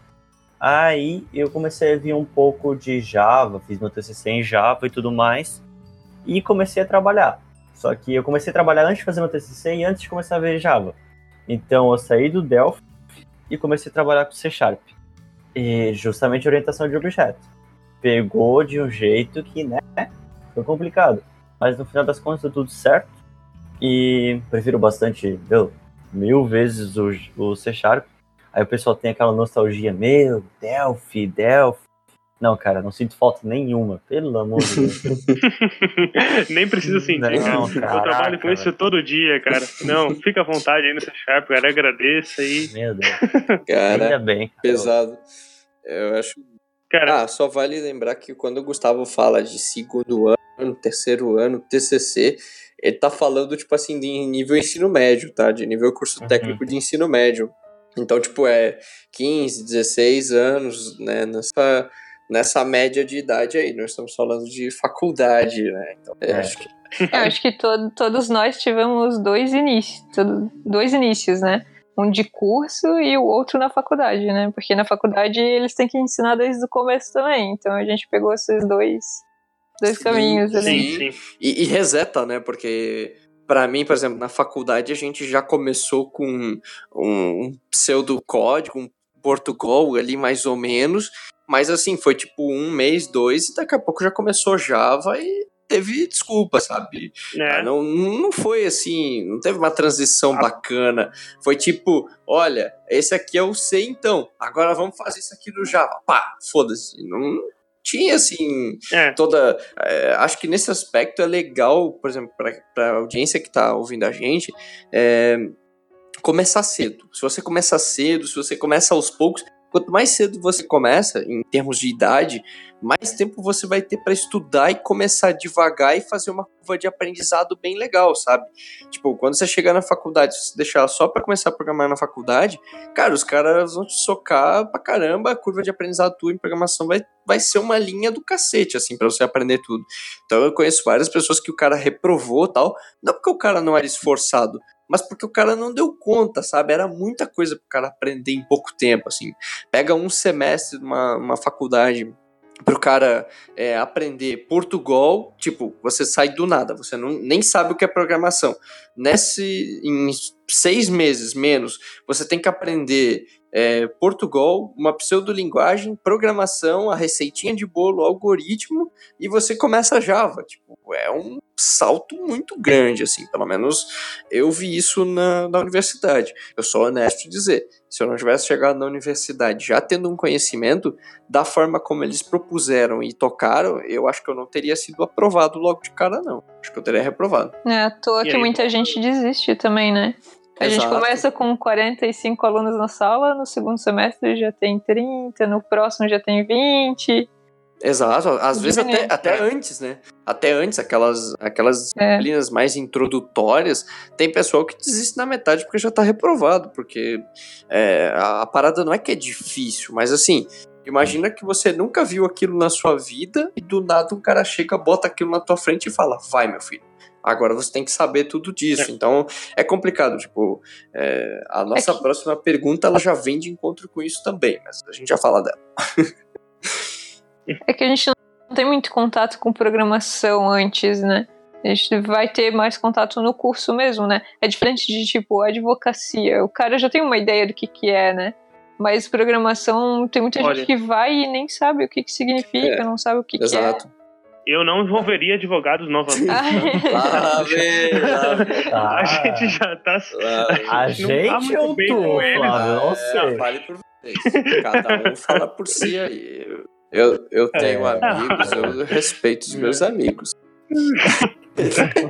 Aí eu comecei a vir um pouco de Java, fiz meu TCC em Java e tudo mais. E comecei a trabalhar. Só que eu comecei a trabalhar antes de fazer meu TCC e antes de começar a ver Java. Então eu saí do Delphi e comecei a trabalhar com C Sharp. E justamente orientação de objeto. Pegou de um jeito que, né, foi complicado. Mas no final das contas deu tudo certo. E prefiro bastante, meu, mil vezes o, o C Sharp. Aí o pessoal tem aquela nostalgia, meu, Delphi, Delphi. Não, cara, não sinto falta nenhuma, pelo amor de Deus. Nem precisa sentir, Não, cara. eu caraca, trabalho com isso todo dia, cara. Não, fica à vontade aí no C Sharp, cara. Agradeça aí. Meu Deus, Cara, ainda bem. pesado. Eu acho. Cara, Ah, só vale lembrar que quando o Gustavo fala de segundo ano, terceiro ano, TCC, ele tá falando, tipo assim, de nível ensino médio, tá? De nível curso Uhum. técnico de ensino médio. Então, tipo, é 15, 16 anos, né? Nessa, nessa média de idade aí. Nós estamos falando de faculdade, né? Então, é, acho que. Eu acho que to- todos nós tivemos dois inícios, dois inícios, né? um de curso e o outro na faculdade, né? Porque na faculdade eles têm que ensinar desde o começo também. Então a gente pegou esses dois, dois Sim, caminhos ali. Sim, sim. E, e reseta, né? Porque para mim, por exemplo, na faculdade a gente já começou com um, um pseudocódigo, um Portugal ali mais ou menos, mas assim, foi tipo um mês, dois, e daqui a pouco já começou Java e teve desculpa, sabe? É. Não, não foi assim, não teve uma transição Ah. bacana. Foi tipo, olha, esse aqui é o C então, agora vamos fazer isso aqui no Java. Pá, foda-se. Não tinha assim É. toda. é, acho que nesse aspecto é legal, por exemplo, para a audiência que está ouvindo a gente, é, começar cedo. Se você começar cedo, se você começa aos poucos, quanto mais cedo você começa, em termos de idade, mais tempo você vai ter para estudar e começar devagar e fazer uma curva de aprendizado bem legal, sabe? Tipo, quando você chegar na faculdade, se você deixar só para começar a programar na faculdade, cara, os caras vão te socar pra caramba, a curva de aprendizado tua em programação vai, vai ser uma linha do cacete, assim, para você aprender tudo. Então eu conheço várias pessoas que o cara reprovou tal, não porque o cara não era esforçado, mas porque o cara não deu conta, sabe? Era muita coisa pro cara aprender em pouco tempo, assim. Pega um semestre numa uma faculdade pro cara é, aprender Portugal, tipo, você sai do nada, você não, nem sabe o que é programação. Nesse, em seis meses menos, você tem que aprender é, Portugal, uma pseudolinguagem, programação, a receitinha de bolo, algoritmo, e você começa Java. Tipo, é um salto muito grande, assim, pelo menos eu vi isso na, na universidade. Eu sou honesto em dizer, se eu não tivesse chegado na universidade já tendo um conhecimento da forma como eles propuseram e tocaram, eu acho que eu não teria sido aprovado logo de cara, não. Acho que eu teria reprovado. Não é à toa E que aí, muita gente desiste também, né? A gente Exato. começa com 45 alunos na sala, no segundo semestre já tem 30, no próximo já tem 20. Exato, às vezes até, até antes, né? Até antes, aquelas, aquelas É. disciplinas mais introdutórias, tem pessoal que desiste na metade porque já tá reprovado, porque é, a, a parada não é que é difícil, mas assim, imagina que você nunca viu aquilo na sua vida e do nada um cara chega, bota aquilo na tua frente e fala, vai meu filho. Agora você tem que saber tudo disso. Então é complicado. Tipo, é, a nossa que- próxima pergunta ela já vem de encontro com isso também, mas a gente já fala dela. É que a gente não tem muito contato com programação antes, né? A gente vai ter mais contato no curso mesmo, né? É diferente de, tipo, advocacia. O cara já tem uma ideia do que que é, né? Mas programação, tem muita Olha. gente que vai e nem sabe o que que significa, É, não sabe o que Exato. Eu não envolveria advogados novamente. que é. Ah, A gente já tá. a não tá gente muito ou bem tu, eles. Flávio? Não É, sei. Fale por vocês. Cada um fala por si aí. Eu, eu, eu tenho É. amigos, eu respeito os meus amigos.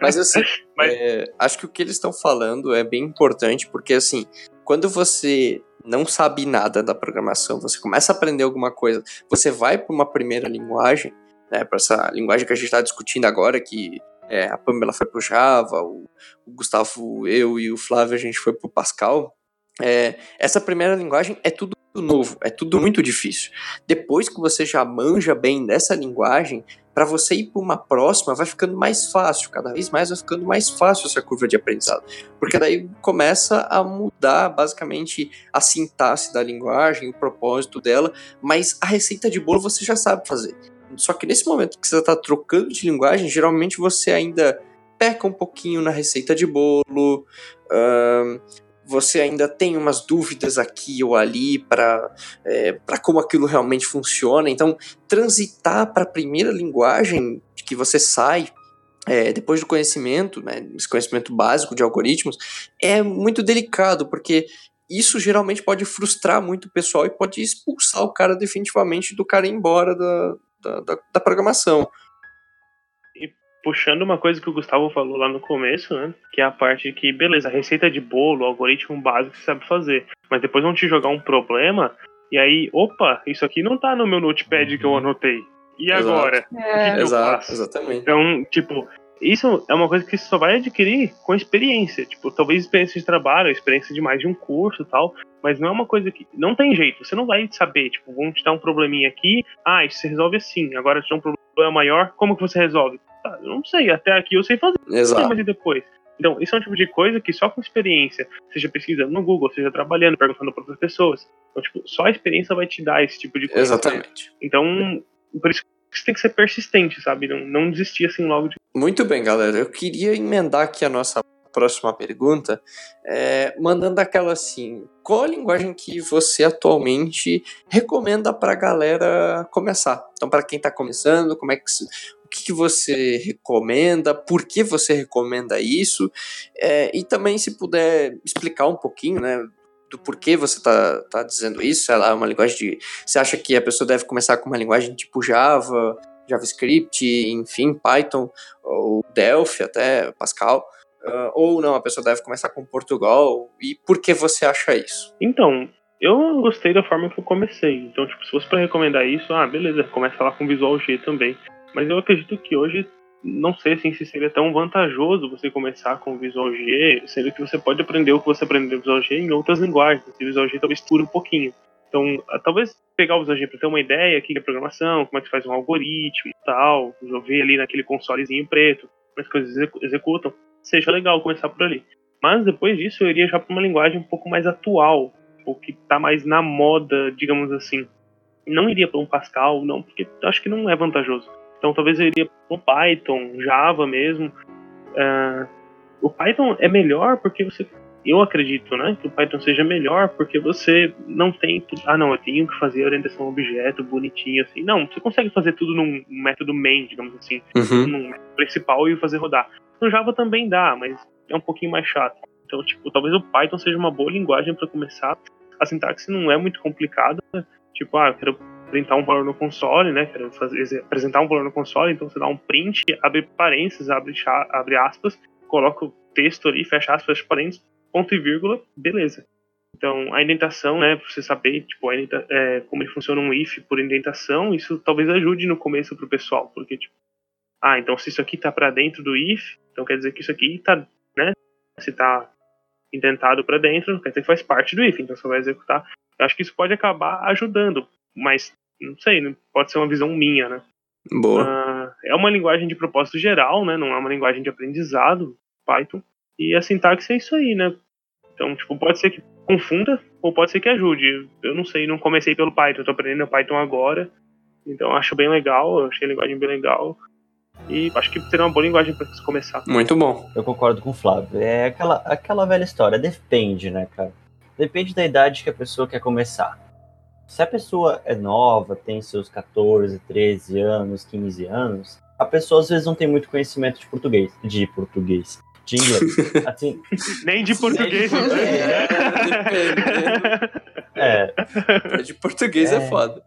Mas assim, Mas- é, acho que o que eles estão falando é bem importante, porque assim, quando você não sabe nada da programação, você começa a aprender alguma coisa, você vai para uma primeira linguagem, né, para essa linguagem que a gente está discutindo agora, que é, a Pamela foi pro Java, o, o Gustavo, eu e o Flávio, a gente foi pro Pascal. É, essa primeira linguagem é tudo novo, é tudo muito difícil. Depois que você já manja bem dessa linguagem, para você ir para uma próxima vai ficando mais fácil, cada vez mais vai ficando mais fácil essa curva de aprendizado, porque daí começa a mudar basicamente a sintaxe da linguagem, o propósito dela, mas a receita de bolo você já sabe fazer. Só que nesse momento que você está trocando de linguagem, geralmente você ainda peca um pouquinho na receita de bolo, ahn, você ainda tem umas dúvidas aqui ou ali para é, como aquilo realmente funciona. Então, transitar para a primeira linguagem que você sai é, depois do conhecimento, né, esse conhecimento básico de algoritmos, é muito delicado, porque isso geralmente pode frustrar muito o pessoal e pode expulsar o cara definitivamente do cara ir embora da, da, da, da programação. Puxando uma coisa que o Gustavo falou lá no começo, né? Que é a parte que, beleza, receita de bolo, algoritmo básico você sabe fazer. Mas depois vão te jogar um problema. E aí, opa, isso aqui não tá no meu notepad que eu anotei. E Exato. agora? É, eu Exato, faço? exatamente. Então, tipo, isso é uma coisa que você só vai adquirir com experiência. Tipo, talvez experiência de trabalho, experiência de mais de um curso e tal. Mas não é uma coisa que. Não tem jeito. Você não vai saber, tipo, vão te dar um probleminha aqui. Ah, isso se resolve assim. Agora te dá um problema maior. Como que você resolve? Ah, eu não sei. Até aqui eu sei fazer, Exato. mas e depois? Então, isso é um tipo de coisa que só com experiência, seja pesquisando no Google, seja trabalhando, perguntando para outras pessoas. Então, tipo, só a experiência vai te dar esse tipo de coisa. Exatamente. Então, por isso que você tem que ser persistente, sabe? Não, não desistir assim logo de. Muito bem, galera. Eu queria emendar aqui a nossa próxima pergunta, é, mandando aquela assim: qual a linguagem que você atualmente recomenda para a galera começar? Então, para quem está começando, como é que o que, que, você recomenda? Por que você recomenda isso? É, e também, se puder explicar um pouquinho, né? Do porquê você está tá dizendo isso, ela é uma linguagem de. Você acha que a pessoa deve começar com uma linguagem tipo Java, JavaScript, enfim, Python, ou Delphi até, Pascal? Uh, ou não, a pessoa deve começar com Portugal? E por que você acha isso? Então, eu gostei da forma que eu comecei. Então, tipo, se fosse para recomendar isso, ah, beleza, começa lá com Visual G também. Mas eu acredito que hoje, não sei assim, se seria tão vantajoso você começar com Visual G, sendo que você pode aprender o que você aprendeu no Visual G em outras linguagens. O Visual G talvez pure um pouquinho. Então, ah, talvez pegar o Visual G para ter uma ideia aqui da programação, como é que faz um algoritmo tal, ver ali naquele consolezinho preto, como as coisas executam seja legal começar por ali. Mas depois disso eu iria já para uma linguagem um pouco mais atual, o que está mais na moda, digamos assim. Não iria para um Pascal, não, porque acho que não é vantajoso. Então talvez eu iria para um Python, Java mesmo. Uh, o Python é melhor porque você, eu acredito, né, que o Python seja melhor porque você não tem, ah não, eu tenho que fazer orientação a objeto bonitinho assim. Não, você consegue fazer tudo num método main, digamos assim, uhum. num método principal e fazer rodar. No Java também dá, mas é um pouquinho mais chato. Então, tipo, talvez o Python seja uma boa linguagem para começar. A sintaxe não é muito complicada. Tipo, ah, eu quero printar um valor no console, né? Quero fazer, apresentar um valor no console, então você dá um print, abre parênteses, abre, abre aspas, coloca o texto ali, fecha aspas, parênteses, ponto e vírgula, beleza. Então, a indentação, né, pra você saber, tipo, indenta, é, como funciona um if por indentação, isso talvez ajude no começo pro pessoal, porque, tipo, ah, então se isso aqui está para dentro do if, então quer dizer que isso aqui está, né? Se está indentado para dentro, quer dizer que faz parte do if, então você vai executar. Eu acho que isso pode acabar ajudando, mas não sei, pode ser uma visão minha, né? Boa. Uh, é uma linguagem de propósito geral, né? Não é uma linguagem de aprendizado, Python. E a sintaxe é isso aí, né? Então, tipo, pode ser que confunda ou pode ser que ajude. Eu não sei, não comecei pelo Python, eu tô aprendendo Python agora. Então, acho bem legal, achei a linguagem bem legal. E acho que seria uma boa linguagem para começar. Muito bom. Eu concordo com o Flávio. É aquela, aquela velha história, depende, né, cara? Depende da idade que a pessoa quer começar. Se a pessoa é nova, tem seus 14, 13 anos, 15 anos, a pessoa às vezes não tem muito conhecimento de português. De português. De inglês. Assim, Nem de português. Nem de português. É, é. De português é, é foda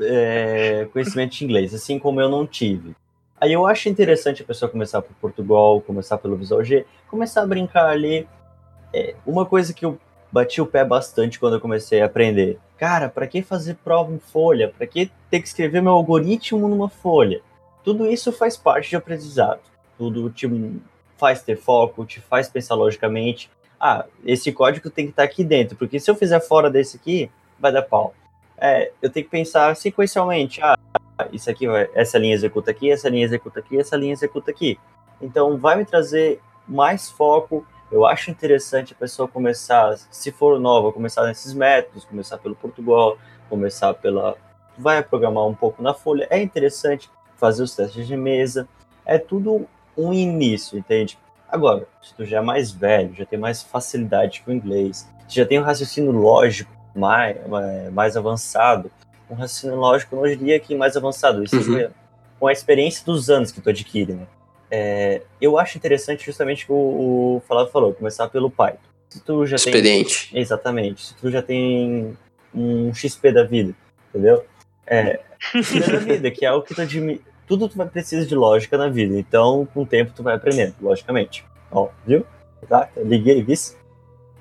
é, conhecimento de inglês, assim como eu não tive. Aí eu acho interessante a pessoa começar por Portugal, começar pelo Visual G, começar a brincar ali. É, uma coisa que eu bati o pé bastante quando eu comecei a aprender. Cara, para que fazer prova em folha? Para que ter que escrever meu algoritmo numa folha? Tudo isso faz parte de aprendizado. Tudo te faz ter foco, te faz pensar logicamente. Ah, esse código tem que estar aqui dentro, porque se eu fizer fora desse aqui, vai dar pau é, eu tenho que pensar sequencialmente. Ah, isso aqui, essa linha executa aqui, essa linha executa aqui, essa linha executa aqui. Então, vai me trazer mais foco. Eu acho interessante a pessoa começar, se for nova, começar nesses métodos, começar pelo Portugal, começar pela. Vai programar um pouco na folha. É interessante fazer os testes de mesa. É tudo um início, entende? Agora, se tu já é mais velho, já tem mais facilidade com o inglês, já tem um raciocínio lógico mais, mais avançado, um raciocínio lógico, não diria que mais avançado, isso uhum. com a experiência dos anos que tu adquire, né? É, eu acho interessante justamente o que o, o Falado falou, começar pelo Python. Se tu já Experiente. Tem, exatamente. Se tu já tem um XP da vida, entendeu? É, XP da vida, que é o que tu admi... Tudo tu vai precisa de lógica na vida, então com o tempo tu vai aprendendo, logicamente. Ó, viu? Tá? Liguei, vice.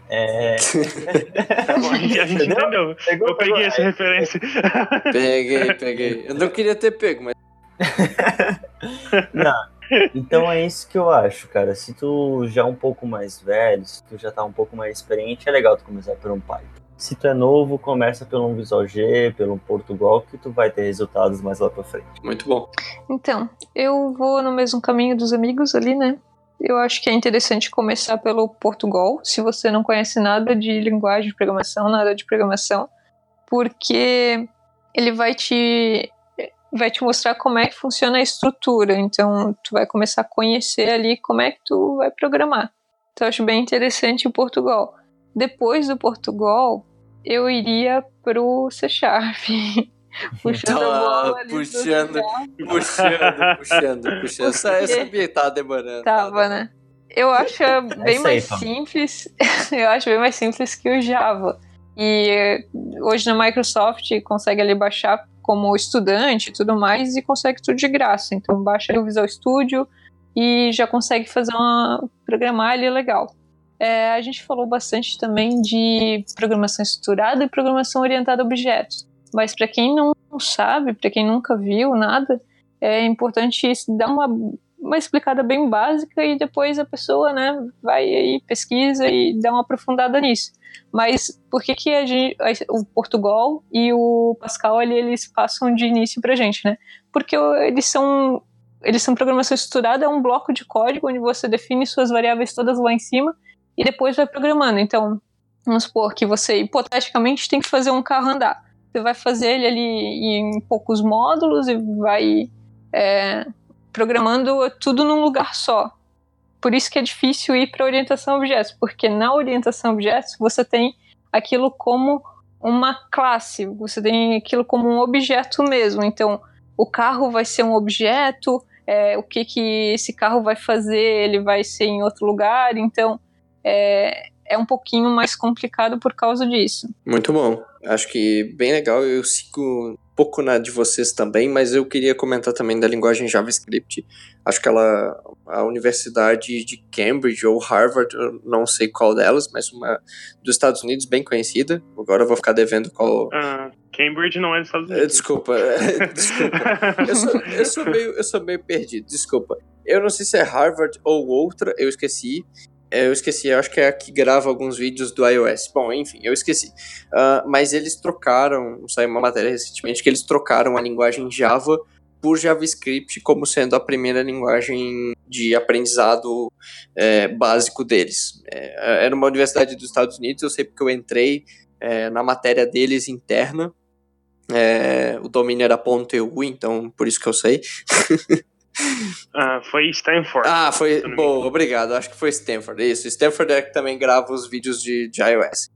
É... a gente, a gente entendeu. Pegou, eu peguei pegou, essa é... referência. Peguei, peguei. Eu não queria ter pego, mas. não. Então é isso que eu acho, cara. Se tu já é um pouco mais velho, se tu já tá um pouco mais experiente, é legal tu começar por um Python. Se tu é novo, começa pelo um Visual G, pelo um Portugal, que tu vai ter resultados mais lá pra frente. Muito bom. Então, eu vou no mesmo caminho dos amigos ali, né? Eu acho que é interessante começar pelo Portugal, se você não conhece nada de linguagem de programação, nada de programação, porque ele vai te vai te mostrar como é que funciona a estrutura. Então, tu vai começar a conhecer ali como é que tu vai programar. Então, eu acho bem interessante o Portugal. Depois do Portugal, eu iria pro C Sharp. puxando a bola ali puxando, puxando, puxando, puxando. Eu sabia que tava demorando. Tava, né? Eu acho bem mais simples. eu acho bem mais simples que o Java. E hoje na Microsoft consegue ali baixar como estudante e tudo mais e consegue tudo de graça. Então baixa o Visual Studio e já consegue fazer uma programar ali legal. É, a gente falou bastante também de programação estruturada e programação orientada a objetos. Mas para quem não sabe, para quem nunca viu nada, é importante dar uma, uma explicada bem básica e depois a pessoa né, vai aí, pesquisa e dá uma aprofundada nisso. Mas por que, que a gente, o Portugal e o Pascal ali, eles passam de início para gente, né? Porque eles são eles são programação estruturada, é um bloco de código onde você define suas variáveis todas lá em cima e depois vai programando. Então, vamos supor que você hipoteticamente tem que fazer um carro andar. Você vai fazer ele ali em poucos módulos e vai é, programando tudo num lugar só. Por isso que é difícil ir para orientação a objetos, porque na orientação a objetos você tem aquilo como uma classe, você tem aquilo como um objeto mesmo. Então, o carro vai ser um objeto, é, o que, que esse carro vai fazer, ele vai ser em outro lugar. Então, é, é um pouquinho mais complicado por causa disso. Muito bom. Acho que bem legal. Eu sigo um pouco na de vocês também, mas eu queria comentar também da linguagem JavaScript. Acho que ela, a Universidade de Cambridge ou Harvard, eu não sei qual delas, mas uma dos Estados Unidos bem conhecida. Agora eu vou ficar devendo qual. Uh, Cambridge não é dos Estados Unidos. Desculpa, desculpa. Eu sou, eu, sou meio, eu sou meio perdido, desculpa. Eu não sei se é Harvard ou outra, eu esqueci. É, eu esqueci, eu acho que é a que grava alguns vídeos do iOS. Bom, enfim, eu esqueci. Uh, mas eles trocaram, saiu uma matéria recentemente que eles trocaram a linguagem Java por JavaScript como sendo a primeira linguagem de aprendizado é, básico deles. É, era uma universidade dos Estados Unidos, eu sei porque eu entrei é, na matéria deles interna. É, o domínio era .eu, então por isso que eu sei. Ah, foi Stanford. Ah, foi. Bom, obrigado. Acho que foi Stanford. Isso. Stanford é que também grava os vídeos de, de iOS.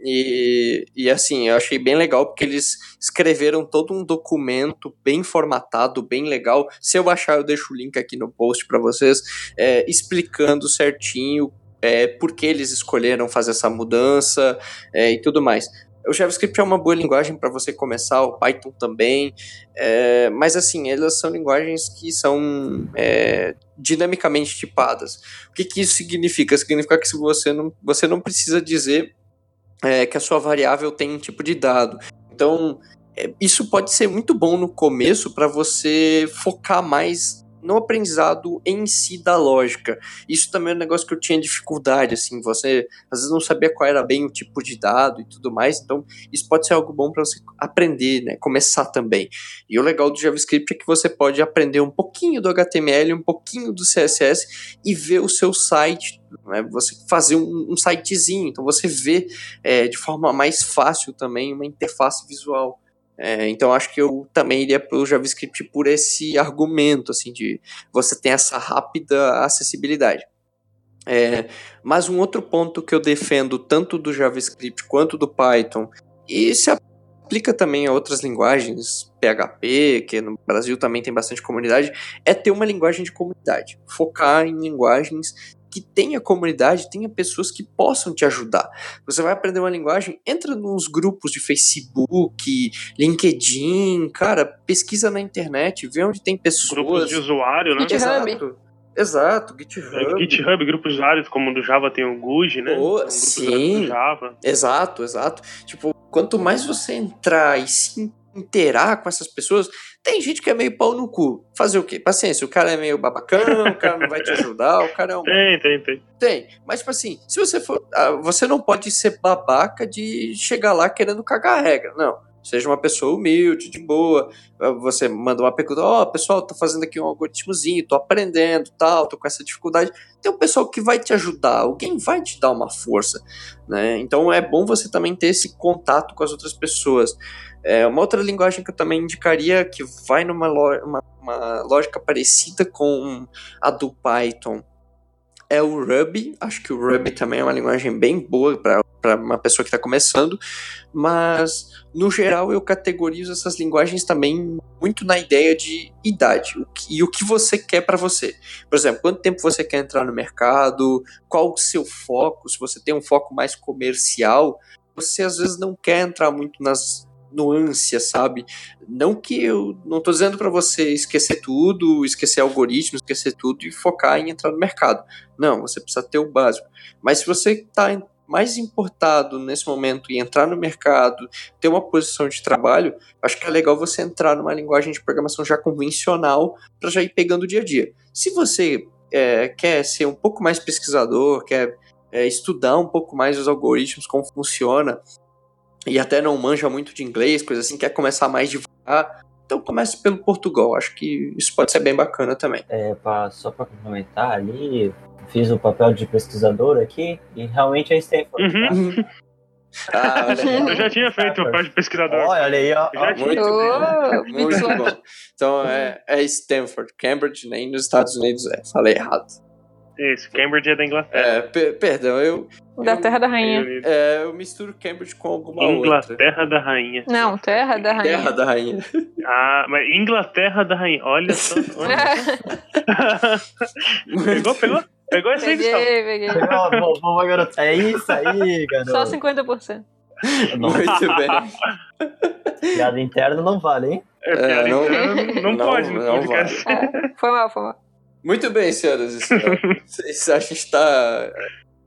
E, e assim, eu achei bem legal porque eles escreveram todo um documento bem formatado, bem legal. Se eu achar, eu deixo o link aqui no post para vocês, é, explicando certinho é, por que eles escolheram fazer essa mudança é, e tudo mais. O JavaScript é uma boa linguagem para você começar, o Python também, é, mas assim, elas são linguagens que são é, dinamicamente tipadas. O que, que isso significa? Significa que você não, você não precisa dizer é, que a sua variável tem um tipo de dado. Então, é, isso pode ser muito bom no começo para você focar mais no aprendizado em si da lógica. Isso também é um negócio que eu tinha dificuldade, assim, você às vezes não sabia qual era bem o tipo de dado e tudo mais, então isso pode ser algo bom para você aprender, né, começar também. E o legal do JavaScript é que você pode aprender um pouquinho do HTML, um pouquinho do CSS e ver o seu site né, você fazer um, um sitezinho, então você vê é, de forma mais fácil também uma interface visual. É, então acho que eu também iria para o JavaScript por esse argumento, assim, de você ter essa rápida acessibilidade. É, mas um outro ponto que eu defendo tanto do JavaScript quanto do Python, e se aplica também a outras linguagens, PHP, que no Brasil também tem bastante comunidade, é ter uma linguagem de comunidade. Focar em linguagens que tenha comunidade, tenha pessoas que possam te ajudar. Você vai aprender uma linguagem, entra nos grupos de Facebook, LinkedIn, cara, pesquisa na internet, vê onde tem pessoas. Grupos de usuário, né? GitHub. Exato. Exato, GitHub. É, GitHub, grupos de usuários, como do Java tem o Guji, né? Oh, sim. Java. Exato, exato. Tipo, quanto mais você entrar e se interar com essas pessoas, tem gente que é meio pau no cu. Fazer o quê? Paciência, o cara é meio babacão, o cara não vai te ajudar, o cara é um. Tem, tem, tem. Tem. Mas, tipo assim, se você for. Ah, você não pode ser babaca de chegar lá querendo cagar a regra. Não. Seja uma pessoa humilde, de boa. Você manda uma pergunta: Ó, oh, pessoal, tô fazendo aqui um algoritmozinho, tô aprendendo, tal, tô com essa dificuldade. Tem um pessoal que vai te ajudar, alguém vai te dar uma força, né? Então é bom você também ter esse contato com as outras pessoas. É, uma outra linguagem que eu também indicaria que vai numa uma, uma lógica parecida com a do Python é o Ruby. Acho que o Ruby também é uma linguagem bem boa para uma pessoa que está começando, mas no geral eu categorizo essas linguagens também muito na ideia de idade o que, e o que você quer para você. Por exemplo, quanto tempo você quer entrar no mercado, qual o seu foco, se você tem um foco mais comercial, você às vezes não quer entrar muito nas nuance, sabe? Não que eu não estou dizendo para você esquecer tudo, esquecer algoritmos, esquecer tudo e focar em entrar no mercado. Não, você precisa ter o básico. Mas se você está mais importado nesse momento em entrar no mercado, ter uma posição de trabalho, acho que é legal você entrar numa linguagem de programação já convencional para já ir pegando o dia a dia. Se você é, quer ser um pouco mais pesquisador, quer é, estudar um pouco mais os algoritmos, como funciona, e até não manja muito de inglês, coisa assim, quer começar mais devagar, então comece pelo Portugal. Acho que isso pode ser bem bacana também. É, pra, só para complementar ali, fiz o papel de pesquisador aqui e realmente é Stanford. Uhum. Tá? Ah, eu já tinha feito o papel de pesquisador. Olha aí, ó. muito, oh, bem. muito bom. Então é, é Stanford, Cambridge, nem nos Estados Unidos é. Falei errado. Isso, Cambridge é da Inglaterra. É, per perdão, eu. Da eu, Terra da Rainha. É, eu misturo Cambridge com alguma Inglaterra outra. Inglaterra da Rainha. Não, Terra da Rainha. Terra da Rainha. Ah, mas Inglaterra da Rainha. Olha só. Olha. pegou, pegou? Pegou essa peguei, edição. Peguei, peguei. Boa, garoto. É isso aí, garoto. Só 50%. Muito bem. Piada interna não vale, hein? É, piada é, não, interna não, não, pode no não podcast. Vale. É, foi mal, foi mal. Muito bem, senhoras e senhores. a gente está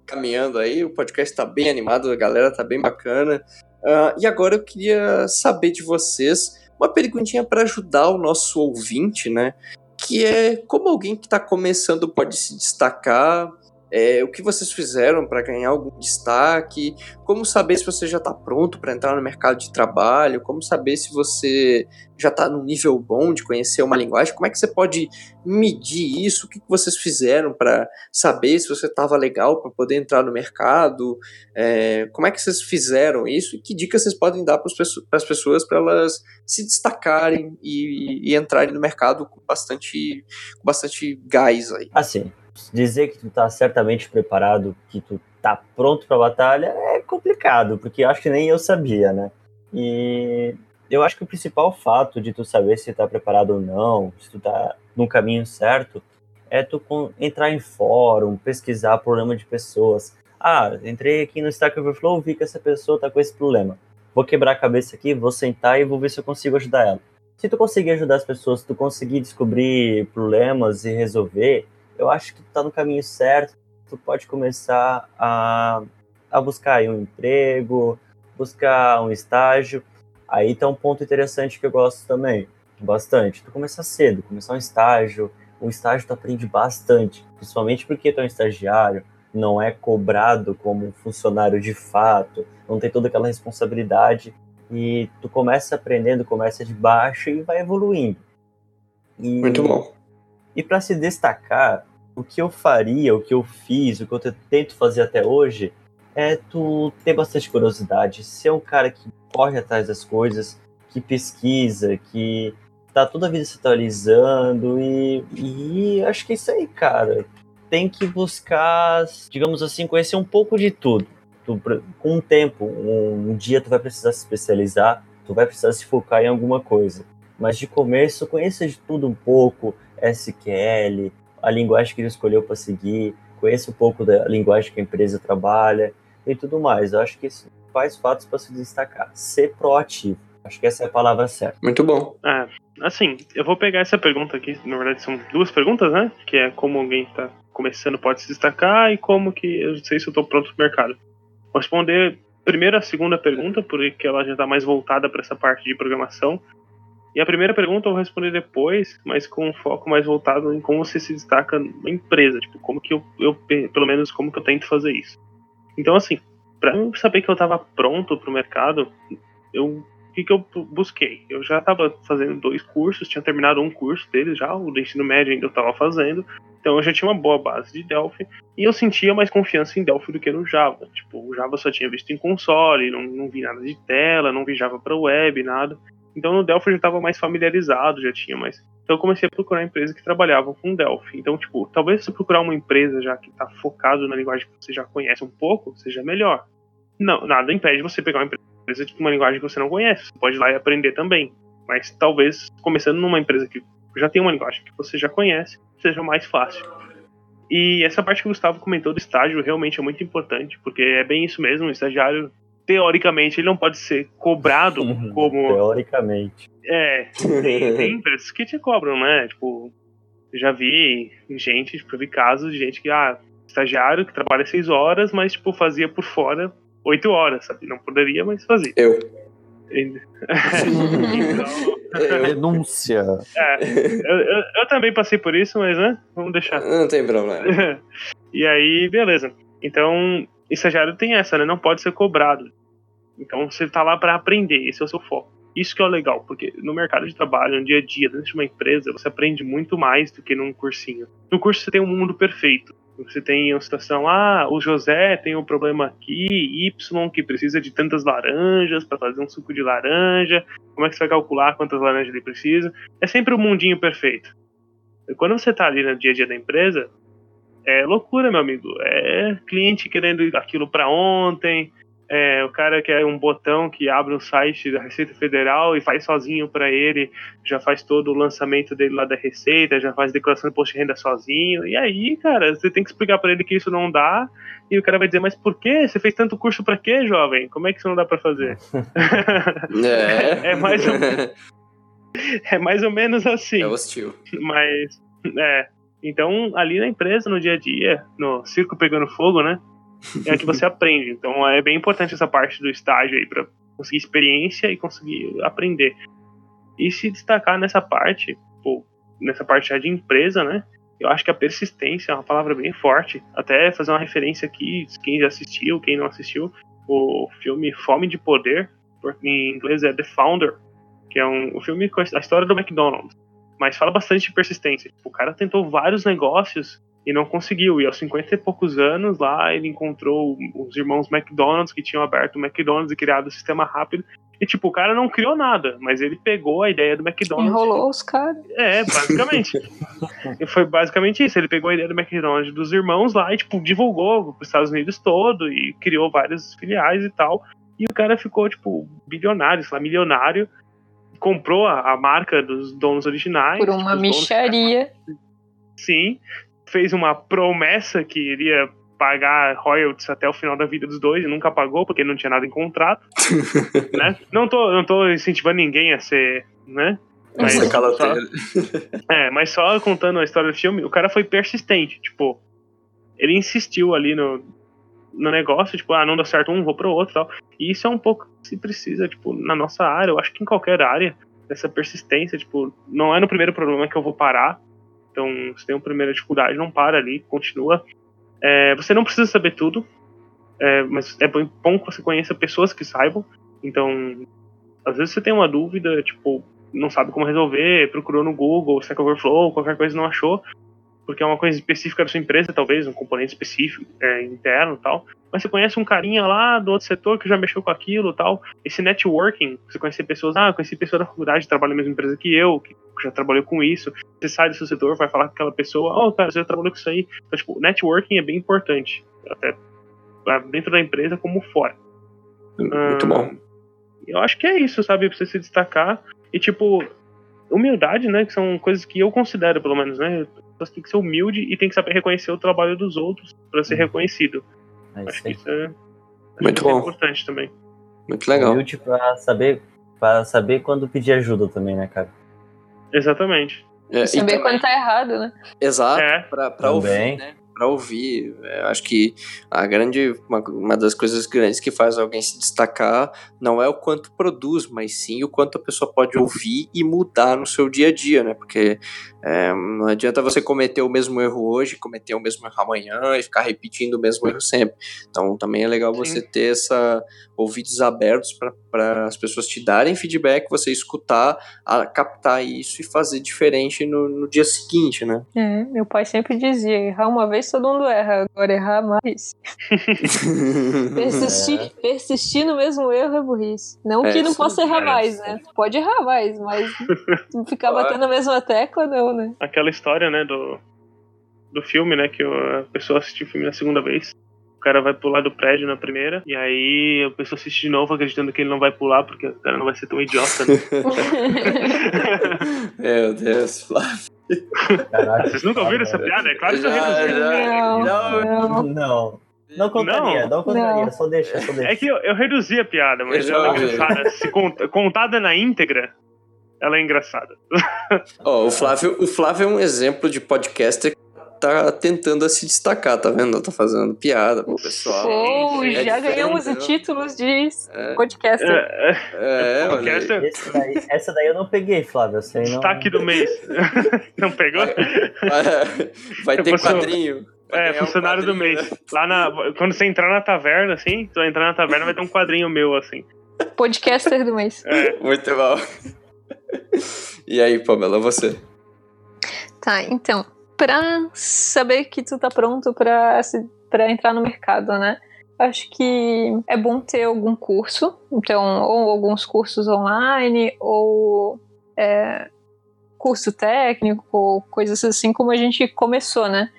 caminhando aí, o podcast está bem animado, a galera está bem bacana. Uh, e agora eu queria saber de vocês uma perguntinha para ajudar o nosso ouvinte, né? Que é como alguém que está começando pode se destacar é, o que vocês fizeram para ganhar algum destaque, como saber se você já está pronto para entrar no mercado de trabalho, como saber se você já está num nível bom de conhecer uma linguagem, como é que você pode medir isso, o que, que vocês fizeram para saber se você estava legal para poder entrar no mercado, é, como é que vocês fizeram isso? E que dicas vocês podem dar para as pessoas para elas se destacarem e, e, entrarem no mercado com bastante, com bastante gás aí. Assim, dizer que tu tá certamente preparado, que tu tá pronto pra batalha, é complicado, porque acho que nem eu sabia, né? E eu acho que o principal fato de tu saber se tá preparado ou não, se tu tá no caminho certo, é tu entrar em fórum, pesquisar problema de pessoas. Ah, entrei aqui no Stack Overflow, vi que essa pessoa tá com esse problema. Vou quebrar a cabeça aqui, vou sentar e vou ver se eu consigo ajudar ela. Se tu conseguir ajudar as pessoas, se tu conseguir descobrir problemas e resolver, eu acho que tu tá no caminho certo, tu pode começar a, a buscar um emprego, buscar um estágio. Aí tá um ponto interessante que eu gosto também, bastante. Tu começar cedo, começar um estágio, um estágio tu aprende bastante, principalmente porque tu é um estagiário, não é cobrado como um funcionário de fato, não tem toda aquela responsabilidade e tu começa aprendendo, começa de baixo e vai evoluindo. E, Muito bom. E para se destacar, o que eu faria, o que eu fiz, o que eu tento fazer até hoje é tu ter bastante curiosidade, ser um cara que corre atrás das coisas, que pesquisa, que tá toda a vida se atualizando e, e acho que é isso aí, cara. Tem que buscar, digamos assim, conhecer um pouco de tudo. Tu, com o tempo, um, um dia tu vai precisar se especializar, tu vai precisar se focar em alguma coisa. Mas de começo, conheça de tudo um pouco, SQL, a linguagem que ele escolheu para seguir, conheça um pouco da linguagem que a empresa trabalha e tudo mais. Eu acho que isso faz fatos para se destacar. Ser proativo. Acho que essa é a palavra certa. Muito bom. É, assim, eu vou pegar essa pergunta aqui, na verdade são duas perguntas, né? Que é como alguém está começando pode se destacar e como que eu sei se eu estou pronto para o mercado. Vou responder primeiro a segunda pergunta, porque ela já está mais voltada para essa parte de programação. E a primeira pergunta eu vou responder depois, mas com um foco mais voltado em como você se destaca na empresa, tipo, como que eu, eu pelo menos como que eu tento fazer isso. Então, assim, para saber que eu estava pronto para o mercado, eu o que, que eu busquei? Eu já estava fazendo dois cursos, tinha terminado um curso deles já, o do ensino médio ainda eu estava fazendo, então eu já tinha uma boa base de Delphi e eu sentia mais confiança em Delphi do que no Java. Tipo, o Java só tinha visto em console, não, não vi nada de tela, não vi Java para web, nada. Então no Delphi eu já estava mais familiarizado, já tinha mais. Então eu comecei a procurar empresas que trabalhavam com Delphi. Então, tipo, talvez se procurar uma empresa já que está focado na linguagem que você já conhece um pouco, seja melhor. Não, nada impede você pegar uma empresa de uma linguagem que você não conhece. Você pode ir lá e aprender também. Mas talvez começando numa empresa que já tem uma linguagem que você já conhece, seja mais fácil. E essa parte que o Gustavo comentou do estágio realmente é muito importante, porque é bem isso mesmo, o estagiário, teoricamente, ele não pode ser cobrado Uhum. como. Teoricamente. É, tem, tem empresas que te cobram, né? Tipo, já vi gente, tipo, eu vi casos de gente que, ah, estagiário que trabalha seis horas, mas, tipo, fazia por fora oito horas, sabe? Não poderia, mas fazia. Eu. Então. Denúncia. é, eu, eu, eu também passei por isso, mas, né? Vamos deixar. Não tem problema. e aí, beleza. Então, estagiário tem essa, né? Não pode ser cobrado. Então, você tá lá para aprender, esse é o seu foco. Isso que é o legal, porque no mercado de trabalho, no dia a dia, dentro de uma empresa, você aprende muito mais do que num cursinho. No curso você tem um mundo perfeito. Você tem a situação, ah, o José tem um problema aqui, Y, que precisa de tantas laranjas para fazer um suco de laranja. Como é que você vai calcular quantas laranjas ele precisa? É sempre o um mundinho perfeito. E quando você tá ali no dia a dia da empresa, é loucura, meu amigo. É cliente querendo aquilo para ontem, é, o cara quer um botão que abre um site da Receita Federal e faz sozinho para ele, já faz todo o lançamento dele lá da Receita, já faz declaração de imposto de renda sozinho. E aí, cara, você tem que explicar para ele que isso não dá, e o cara vai dizer: "Mas por quê? Você fez tanto curso para quê, jovem? Como é que isso não dá para fazer?" É. É mais ou- é mais ou menos assim. É hostil. Mas, é. Então, ali na empresa, no dia a dia, no circo pegando fogo, né? É que você aprende. Então, é bem importante essa parte do estágio aí para conseguir experiência e conseguir aprender. E se destacar nessa parte, pô, nessa parte já de empresa, né? Eu acho que a persistência é uma palavra bem forte. Até fazer uma referência aqui, quem já assistiu, quem não assistiu, o filme Fome de Poder, em inglês é The Founder, que é um, um filme com a história do McDonald's mas fala bastante de persistência. Tipo, o cara tentou vários negócios e não conseguiu. E aos 50 e poucos anos lá, ele encontrou os irmãos McDonald's que tinham aberto o McDonald's e criado o sistema rápido. E, tipo, o cara não criou nada, mas ele pegou a ideia do McDonald's. Enrolou os caras. É, basicamente. e foi basicamente isso. Ele pegou a ideia do McDonald's dos irmãos lá e, tipo, divulgou para os Estados Unidos todo e criou várias filiais e tal. E o cara ficou, tipo, bilionário, sei lá, milionário comprou a, a, marca dos donos originais. Por uma tipo, micharia. Sim. Fez uma promessa que iria pagar royalties até o final da vida dos dois e nunca pagou porque não tinha nada em contrato. né? Não tô, não tô incentivando ninguém a ser, né? Mas, só, é, mas só contando a história do filme, o cara foi persistente, tipo, ele insistiu ali no, no negócio, tipo, ah, não dá certo um, vou pro outro tal. E isso é um pouco que se precisa, tipo, na nossa área, eu acho que em qualquer área, dessa persistência, tipo, não é no primeiro problema que eu vou parar. Então, se tem uma primeira dificuldade, não para ali, continua. É, você não precisa saber tudo, é, mas é bom que você conheça pessoas que saibam. Então, às vezes você tem uma dúvida, tipo, não sabe como resolver, procurou no Google, Stack Overflow, qualquer coisa não achou porque é uma coisa específica da sua empresa, talvez, um componente específico, é, interno e tal. Mas você conhece um carinha lá do outro setor que já mexeu com aquilo e tal. Esse networking, você conhecer pessoas, ah, conheci pessoa da faculdade que trabalha na mesma empresa que eu, que já trabalhou com isso. Você sai do seu setor, vai falar com aquela pessoa, oh, cara, você já trabalhou com isso aí. Então, tipo, networking é bem importante, até dentro da empresa como fora. Muito hum, bom. Eu acho que é isso, sabe? Pra você se destacar. E, tipo, humildade, né? Que são coisas que eu considero, pelo menos, né? Você tem que ser humilde e tem que saber reconhecer o trabalho dos outros para ser reconhecido. É acho que isso é, Muito que é bom. importante também. Muito legal. Humilde pra saber, pra saber quando pedir ajuda também, né, cara? Exatamente. É, e Saber também- quando tá errado, né? Exato, É. pra, pra Também. ouvir, né? Para ouvir. É, acho que a grande uma, uma, das coisas grandes que faz alguém se destacar não é o quanto produz, mas sim o quanto a pessoa pode ouvir e mudar no seu dia a dia, né? Porque é, não adianta você cometer o mesmo erro hoje, cometer o mesmo erro amanhã e ficar repetindo o mesmo erro sempre. Então também é legal sim. você ter essa ouvidos abertos para as pessoas te darem feedback, você escutar, a, captar isso e fazer diferente no, no dia seguinte, né? É, meu pai sempre dizia: errar uma vez todo mundo erra, agora errar mais. persistir, é. persistir no mesmo erro é burrice. Não é, que não possa errar mais, né? Pode errar mais, mas ficar batendo a mesma tecla, não, né? Aquela história, né, do, do filme, né, que a pessoa assistiu o filme na segunda vez o cara vai pular do prédio na primeira, e aí a pessoa assiste de novo acreditando que ele não vai pular, porque o cara não vai ser tão idiota, né? Meu Deus, Flávio. Caraca, Vocês nunca ouviram essa piada? É claro que eu reduzi. Não, não, não. Não contaria, não, não contaria, não. só deixa, só deixa. É que eu, eu reduzi a piada, mas ela é engraçada. Se contada na íntegra, ela é engraçada. oh, o, Flávio, o Flávio é um exemplo de podcaster tá tentando se destacar, tá vendo? Tá fazendo piada pro pessoal. Oh, é já ganhamos né? títulos de é. podcaster. É, é, é podcaster. Daí, essa daí eu não peguei, Flávio. Sei, não... Destaque do mês. não pegou? Vai, vai ter quadrinho. É, funcionário um do mês. Né? Lá na. Quando você entrar na taverna, assim, tu entrar na taverna, vai ter um quadrinho meu, assim. Podcaster do mês. É. Muito bom. E aí, Pamela, você? Tá, então para saber que tu tá pronto para para entrar no mercado, né? Acho que é bom ter algum curso, então ou alguns cursos online ou é, curso técnico, coisas assim como a gente começou, né?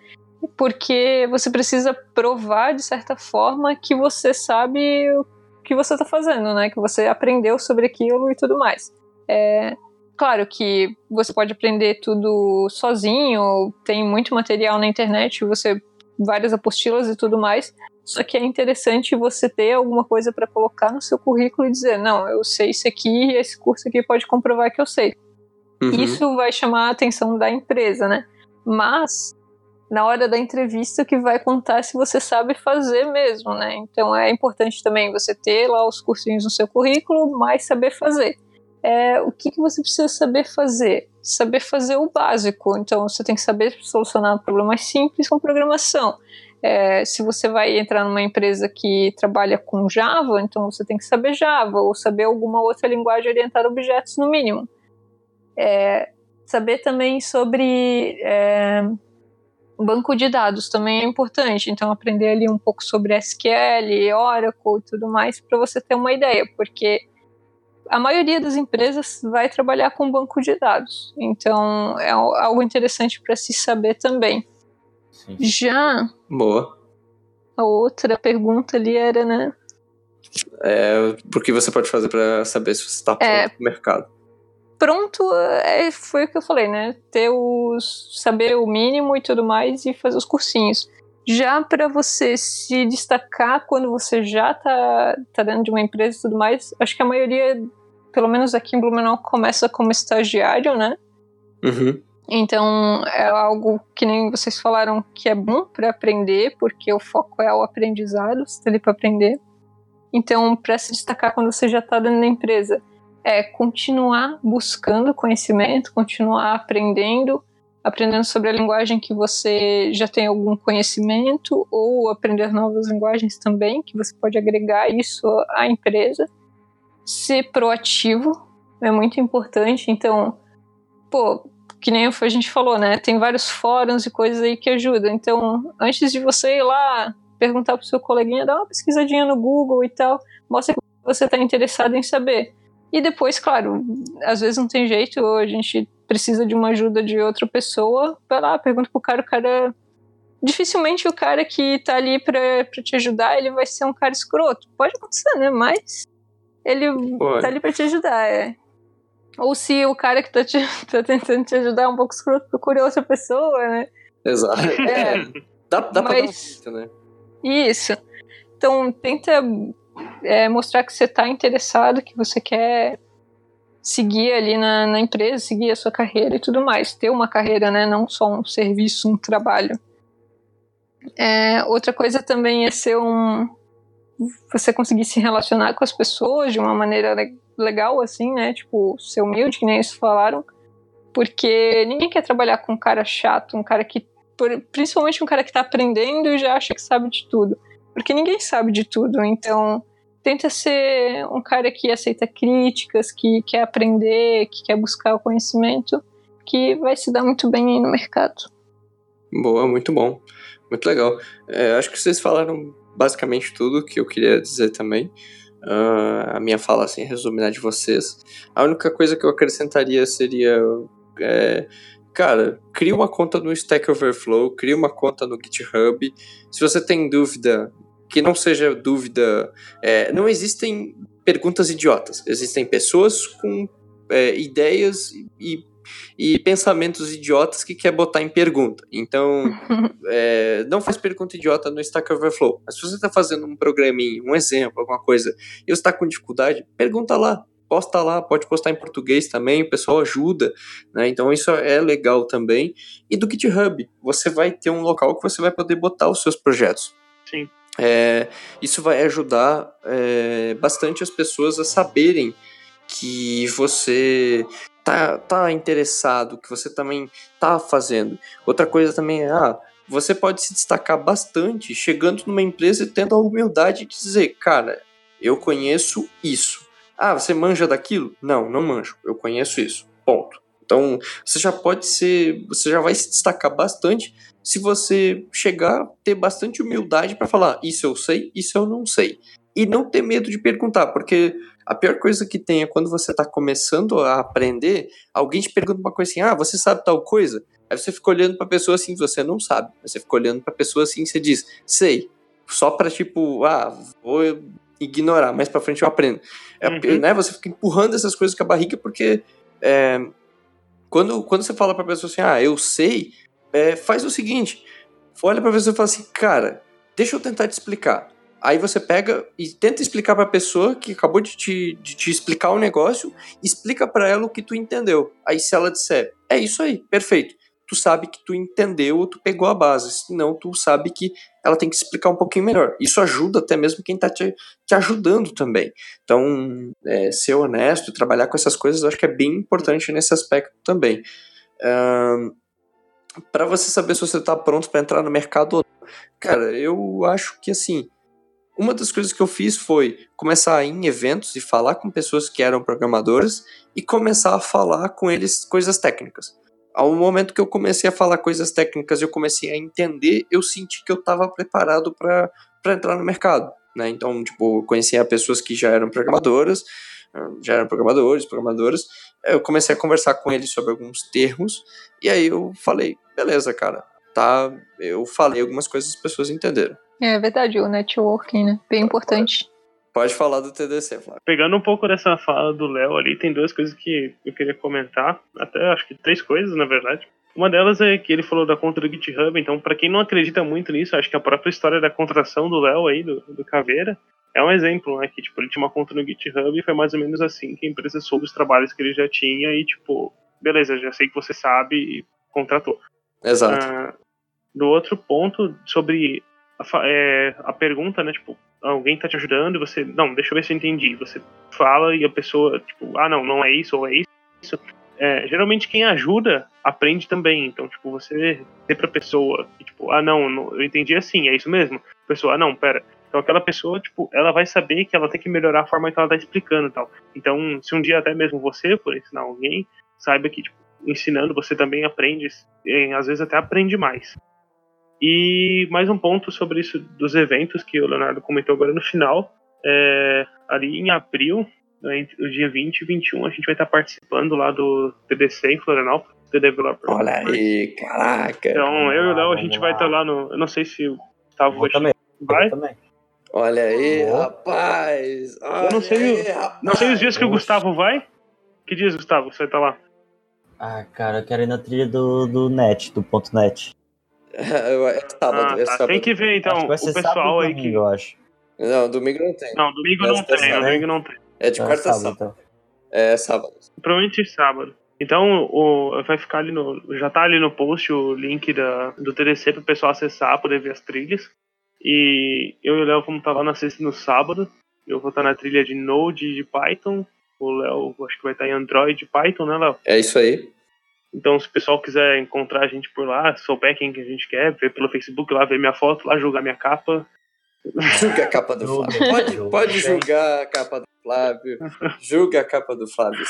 Porque você precisa provar de certa forma que você sabe o que você está fazendo, né? Que você aprendeu sobre aquilo e tudo mais. É, Claro que você pode aprender tudo sozinho, tem muito material na internet, você várias apostilas e tudo mais. Só que é interessante você ter alguma coisa para colocar no seu currículo e dizer, não, eu sei isso aqui e esse curso aqui pode comprovar que eu sei. Uhum. Isso vai chamar a atenção da empresa, né? Mas na hora da entrevista que vai contar se você sabe fazer mesmo, né? Então é importante também você ter lá os cursinhos no seu currículo, mas saber fazer é, o que, que você precisa saber fazer? Saber fazer o básico. Então, você tem que saber solucionar problemas simples com programação. É, se você vai entrar numa empresa que trabalha com Java, então você tem que saber Java ou saber alguma outra linguagem orientada a objetos, no mínimo. É, saber também sobre é, banco de dados também é importante. Então, aprender ali um pouco sobre SQL, Oracle e tudo mais, para você ter uma ideia, porque a maioria das empresas vai trabalhar com banco de dados. Então, é algo interessante para se saber também. Sim. Já. Boa. A outra pergunta ali era, né? É, o que você pode fazer para saber se você está pronto é, o mercado? Pronto, é, foi o que eu falei, né? Ter os, saber o mínimo e tudo mais e fazer os cursinhos. Já para você se destacar quando você já tá, tá dentro de uma empresa e tudo mais, acho que a maioria pelo menos aqui em Blumenau, começa como estagiário, né? Uhum. Então é algo que nem vocês falaram que é bom para aprender, porque o foco é o aprendizado, você tá ali para aprender. Então, para se destacar quando você já está dentro da empresa, é continuar buscando conhecimento, continuar aprendendo, aprendendo sobre a linguagem que você já tem algum conhecimento, ou aprender novas linguagens também, que você pode agregar isso à empresa ser proativo é muito importante. Então, pô, que nem a gente falou, né? Tem vários fóruns e coisas aí que ajudam. Então, antes de você ir lá perguntar pro seu coleguinha, dá uma pesquisadinha no Google e tal, mostra que você está interessado em saber. E depois, claro, às vezes não tem jeito, a gente precisa de uma ajuda de outra pessoa, vai lá, pergunta pro cara, o cara. Dificilmente o cara que tá ali pra, pra te ajudar, ele vai ser um cara escroto. Pode acontecer, né? Mas ele Pô. tá ali pra te ajudar, é. Ou se o cara que tá, te, tá tentando te ajudar é um pouco escroto, procure outra pessoa, né? Exato. É, dá dá Mas, pra dar um né? Isso. Então, tenta é, mostrar que você tá interessado, que você quer seguir ali na, na empresa, seguir a sua carreira e tudo mais. Ter uma carreira, né? Não só um serviço, um trabalho. É, outra coisa também é ser um. Você conseguir se relacionar com as pessoas de uma maneira legal, assim, né? Tipo, ser humilde, que nem eles falaram. Porque ninguém quer trabalhar com um cara chato, um cara que. Principalmente um cara que tá aprendendo e já acha que sabe de tudo. Porque ninguém sabe de tudo. Então, tenta ser um cara que aceita críticas, que quer aprender, que quer buscar o conhecimento, que vai se dar muito bem aí no mercado. Boa, muito bom. Muito legal. É, acho que vocês falaram basicamente tudo que eu queria dizer também. Uh, a minha fala, assim, resumida de vocês. A única coisa que eu acrescentaria seria. É, cara, cria uma conta no Stack Overflow, cria uma conta no GitHub. Se você tem dúvida, que não seja dúvida. É, não existem perguntas idiotas. Existem pessoas com é, ideias e e pensamentos idiotas que quer botar em pergunta. Então, é, não faz pergunta idiota no Stack Overflow. Mas se você está fazendo um programinha, um exemplo, alguma coisa, e você está com dificuldade, pergunta lá. Posta lá, pode postar em português também, o pessoal ajuda, né? Então isso é legal também. E do GitHub, você vai ter um local que você vai poder botar os seus projetos. Sim. É, isso vai ajudar é, bastante as pessoas a saberem que você tá, tá interessado, que você também tá fazendo. Outra coisa também é, ah, você pode se destacar bastante chegando numa empresa e tendo a humildade de dizer, cara, eu conheço isso. Ah, você manja daquilo? Não, não manjo. Eu conheço isso. Ponto. Então, você já pode ser, você já vai se destacar bastante se você chegar, ter bastante humildade para falar, isso eu sei, isso eu não sei. E não ter medo de perguntar, porque a pior coisa que tem é quando você está começando a aprender, alguém te pergunta uma coisa assim: ah, você sabe tal coisa? Aí você fica olhando para a pessoa assim, você não sabe. Você fica olhando para a pessoa assim, você diz, sei. Só para tipo, ah, vou ignorar, mais para frente eu aprendo. É, uhum. né, você fica empurrando essas coisas com a barriga porque é, quando, quando você fala para a pessoa assim, ah, eu sei, é, faz o seguinte: olha para a pessoa e fala assim, cara, deixa eu tentar te explicar. Aí você pega e tenta explicar para a pessoa que acabou de te, de te explicar o negócio, explica para ela o que tu entendeu. Aí se ela disser, é isso aí, perfeito. Tu sabe que tu entendeu, tu pegou a base. Senão tu sabe que ela tem que explicar um pouquinho melhor. Isso ajuda até mesmo quem está te, te ajudando também. Então, é, ser honesto, trabalhar com essas coisas, eu acho que é bem importante nesse aspecto também. Um, para você saber se você está pronto para entrar no mercado ou não. Cara, eu acho que assim, uma das coisas que eu fiz foi começar a ir em eventos e falar com pessoas que eram programadoras e começar a falar com eles coisas técnicas. Ao momento que eu comecei a falar coisas técnicas, eu comecei a entender, eu senti que eu estava preparado para entrar no mercado. Né? Então, tipo, conhecia pessoas que já eram programadoras, já eram programadores, programadoras. Eu comecei a conversar com eles sobre alguns termos e aí eu falei, beleza, cara, tá? Eu falei algumas coisas as pessoas entenderam. É verdade, o networking, né? Bem importante. Pode falar do TDC, Flávio. Pegando um pouco dessa fala do Léo ali, tem duas coisas que eu queria comentar. Até acho que três coisas, na verdade. Uma delas é que ele falou da conta do GitHub, então, para quem não acredita muito nisso, acho que a própria história da contratação do Léo aí, do, do Caveira, é um exemplo, né? Que, tipo, ele tinha uma conta no GitHub e foi mais ou menos assim que a empresa soube os trabalhos que ele já tinha e, tipo, beleza, já sei que você sabe e contratou. Exato. Ah, do outro ponto, sobre a, é, a pergunta, né? Tipo, alguém tá te ajudando e você, não, deixa eu ver se eu entendi. Você fala e a pessoa, tipo, ah, não, não é isso ou é isso. É, geralmente quem ajuda aprende também. Então, tipo, você dizer pra pessoa, tipo, ah, não, não, eu entendi assim, é isso mesmo. A pessoa, ah, não, pera. Então aquela pessoa, tipo, ela vai saber que ela tem que melhorar a forma que ela tá explicando e tal. Então, se um dia até mesmo você for ensinar alguém, saiba que, tipo, ensinando você também aprende, às vezes até aprende mais. E mais um ponto sobre isso dos eventos que o Leonardo comentou agora no final. É, ali em abril, né, o dia 20 e 21, a gente vai estar participando lá do TDC em Florianópolis, The Developer. Olha aí, caraca. Então, eu e o Léo, a gente vai estar lá no. Eu não sei se o Gustavo vai. Também. Vai? também. Olha aí, rapaz. Olha eu não sei, aí, rapaz. não sei os dias que o Gustavo vai. Que dias, Gustavo, você vai estar lá? Ah, cara, eu quero ir na trilha do, do net, do ponto net. É sábado, ah, é tá. sábado. Tem que ver então o pessoal aí que. Eu acho. Não, domingo não tem. Não, domingo não tem, domingo não tem. É de Então quarta é a sábado. então. É sábado. Provavelmente sábado. Então, o, vai ficar ali no. Já tá ali no post o link da, do TDC para o pessoal acessar, poder ver as trilhas. E eu e o Léo vamos estar lá na sexta e no sábado. Eu vou estar na trilha de Node e de Python. O Léo, acho que vai estar em Android e Python, né, Léo? É isso aí. Então, se o pessoal quiser encontrar a gente por lá, souber quem que a gente quer, ver pelo Facebook lá, ver minha foto lá, julgar minha capa. Julga a capa do Flávio. Pode, pode julgar a capa do Flávio. Julga a capa do Flávio.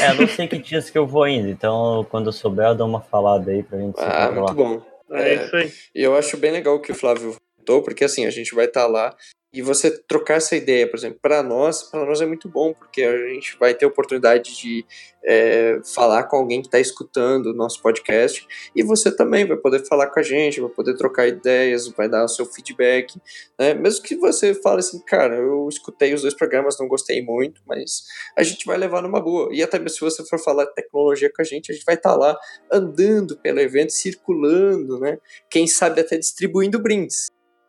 É, eu não sei que dias que eu vou ainda, então quando eu souber, eu dou uma falada aí pra gente Ah, muito bom. É, isso aí. E eu acho bem legal o que o Flávio voltou, porque assim, a gente vai estar lá e você trocar essa ideia, por exemplo, para nós, para nós é muito bom, porque a gente vai ter a oportunidade de é, falar com alguém que está escutando o nosso podcast e você também vai poder falar com a gente, vai poder trocar ideias, vai dar o seu feedback, né? mesmo que você fale assim, cara, eu escutei os dois programas, não gostei muito, mas a gente vai levar numa boa. E até mesmo se você for falar de tecnologia com a gente, a gente vai estar lá andando pelo evento, circulando, né? Quem sabe até distribuindo brindes.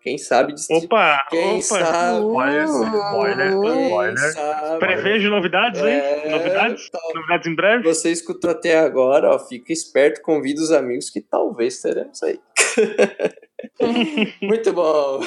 Quem sabe distribuir. Opa! Quem opa! sabe? Spoiler, spoiler, spoiler. sabe? Prevejo novidades, hein? É, Novidades? tal- Novidades em breve? Você escutou até agora, ó, fica esperto, convida os amigos que talvez teremos aí. Muito bom.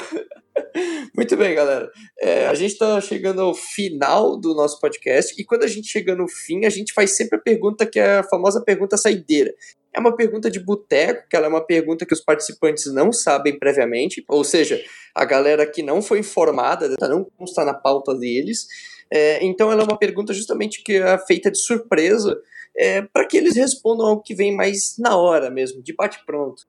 Muito bem, galera. É, a gente está chegando ao final do nosso podcast e quando a gente chega no fim, a gente faz sempre a pergunta que é a famosa pergunta saideira. É uma pergunta de boteco, que ela é uma pergunta que os participantes não sabem previamente, ou seja, a galera que não foi informada, não consta na pauta deles. É, então ela é uma pergunta justamente que é feita de surpresa, é, para que eles respondam algo que vem mais na hora mesmo, de bate-pronto.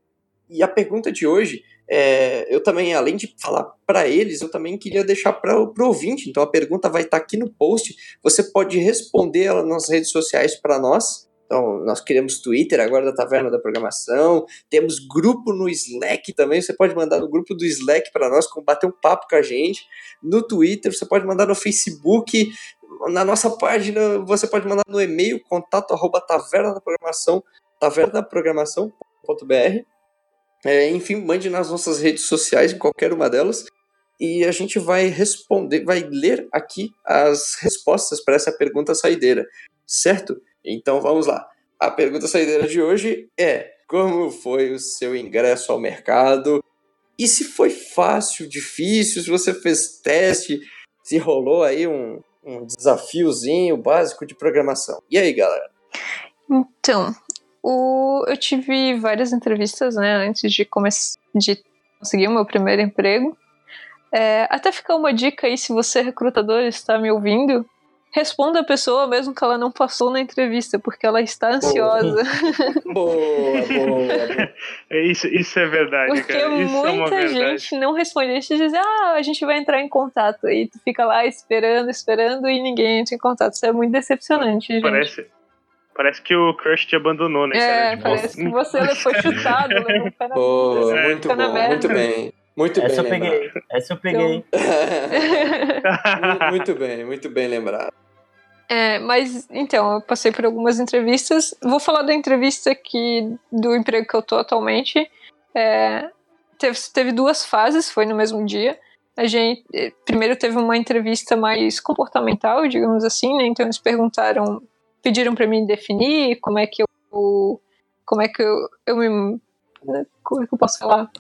E a pergunta de hoje, é, eu também, além de falar para eles, eu também queria deixar para o ouvinte. Então a pergunta vai estar aqui no post. Você pode responder ela nas redes sociais para nós. Então, nós criamos Twitter agora da Taverna da Programação, temos grupo no Slack também, você pode mandar no grupo do Slack para nós, bater um papo com a gente. No Twitter, você pode mandar no Facebook, na nossa página, você pode mandar no e-mail, contato arroba taverna da programação, tavernaprogramação.br. É, enfim, mande nas nossas redes sociais, em qualquer uma delas, e a gente vai responder, vai ler aqui as respostas para essa pergunta saideira, certo? Então vamos lá. A pergunta saideira de hoje é: como foi o seu ingresso ao mercado? E se foi fácil, difícil, se você fez teste, se rolou aí um, um desafiozinho básico de programação. E aí, galera? Então, o, eu tive várias entrevistas, né, antes de, de conseguir o meu primeiro emprego. É, até ficar uma dica aí, se você recrutador está me ouvindo, responda a pessoa mesmo que ela não passou na entrevista, porque ela está ansiosa. Boa, boa, boa. É Isso, isso é verdade, Porque cara. Isso é uma muita verdade. gente não responde. A gente diz, ah, a gente vai entrar em contato. Aí tu fica lá esperando, esperando e ninguém entra em contato. Isso é muito decepcionante, gente. Parece, que o Crush te abandonou, né? É, Tipo, parece que você foi chutado, um na Boa, É, muito tá bom, merda. muito bem. Muito Essa eu bem peguei. Essa eu peguei. lembrado. muito bem, muito bem lembrado. É, mas então, eu passei por algumas entrevistas. Vou falar da entrevista que do emprego que eu tô atualmente. É, teve, teve duas fases, foi no mesmo dia. A gente primeiro teve uma entrevista mais comportamental, digamos assim, né? Então eles perguntaram, pediram para mim definir como é que eu como é que eu, eu me como é que eu posso falar?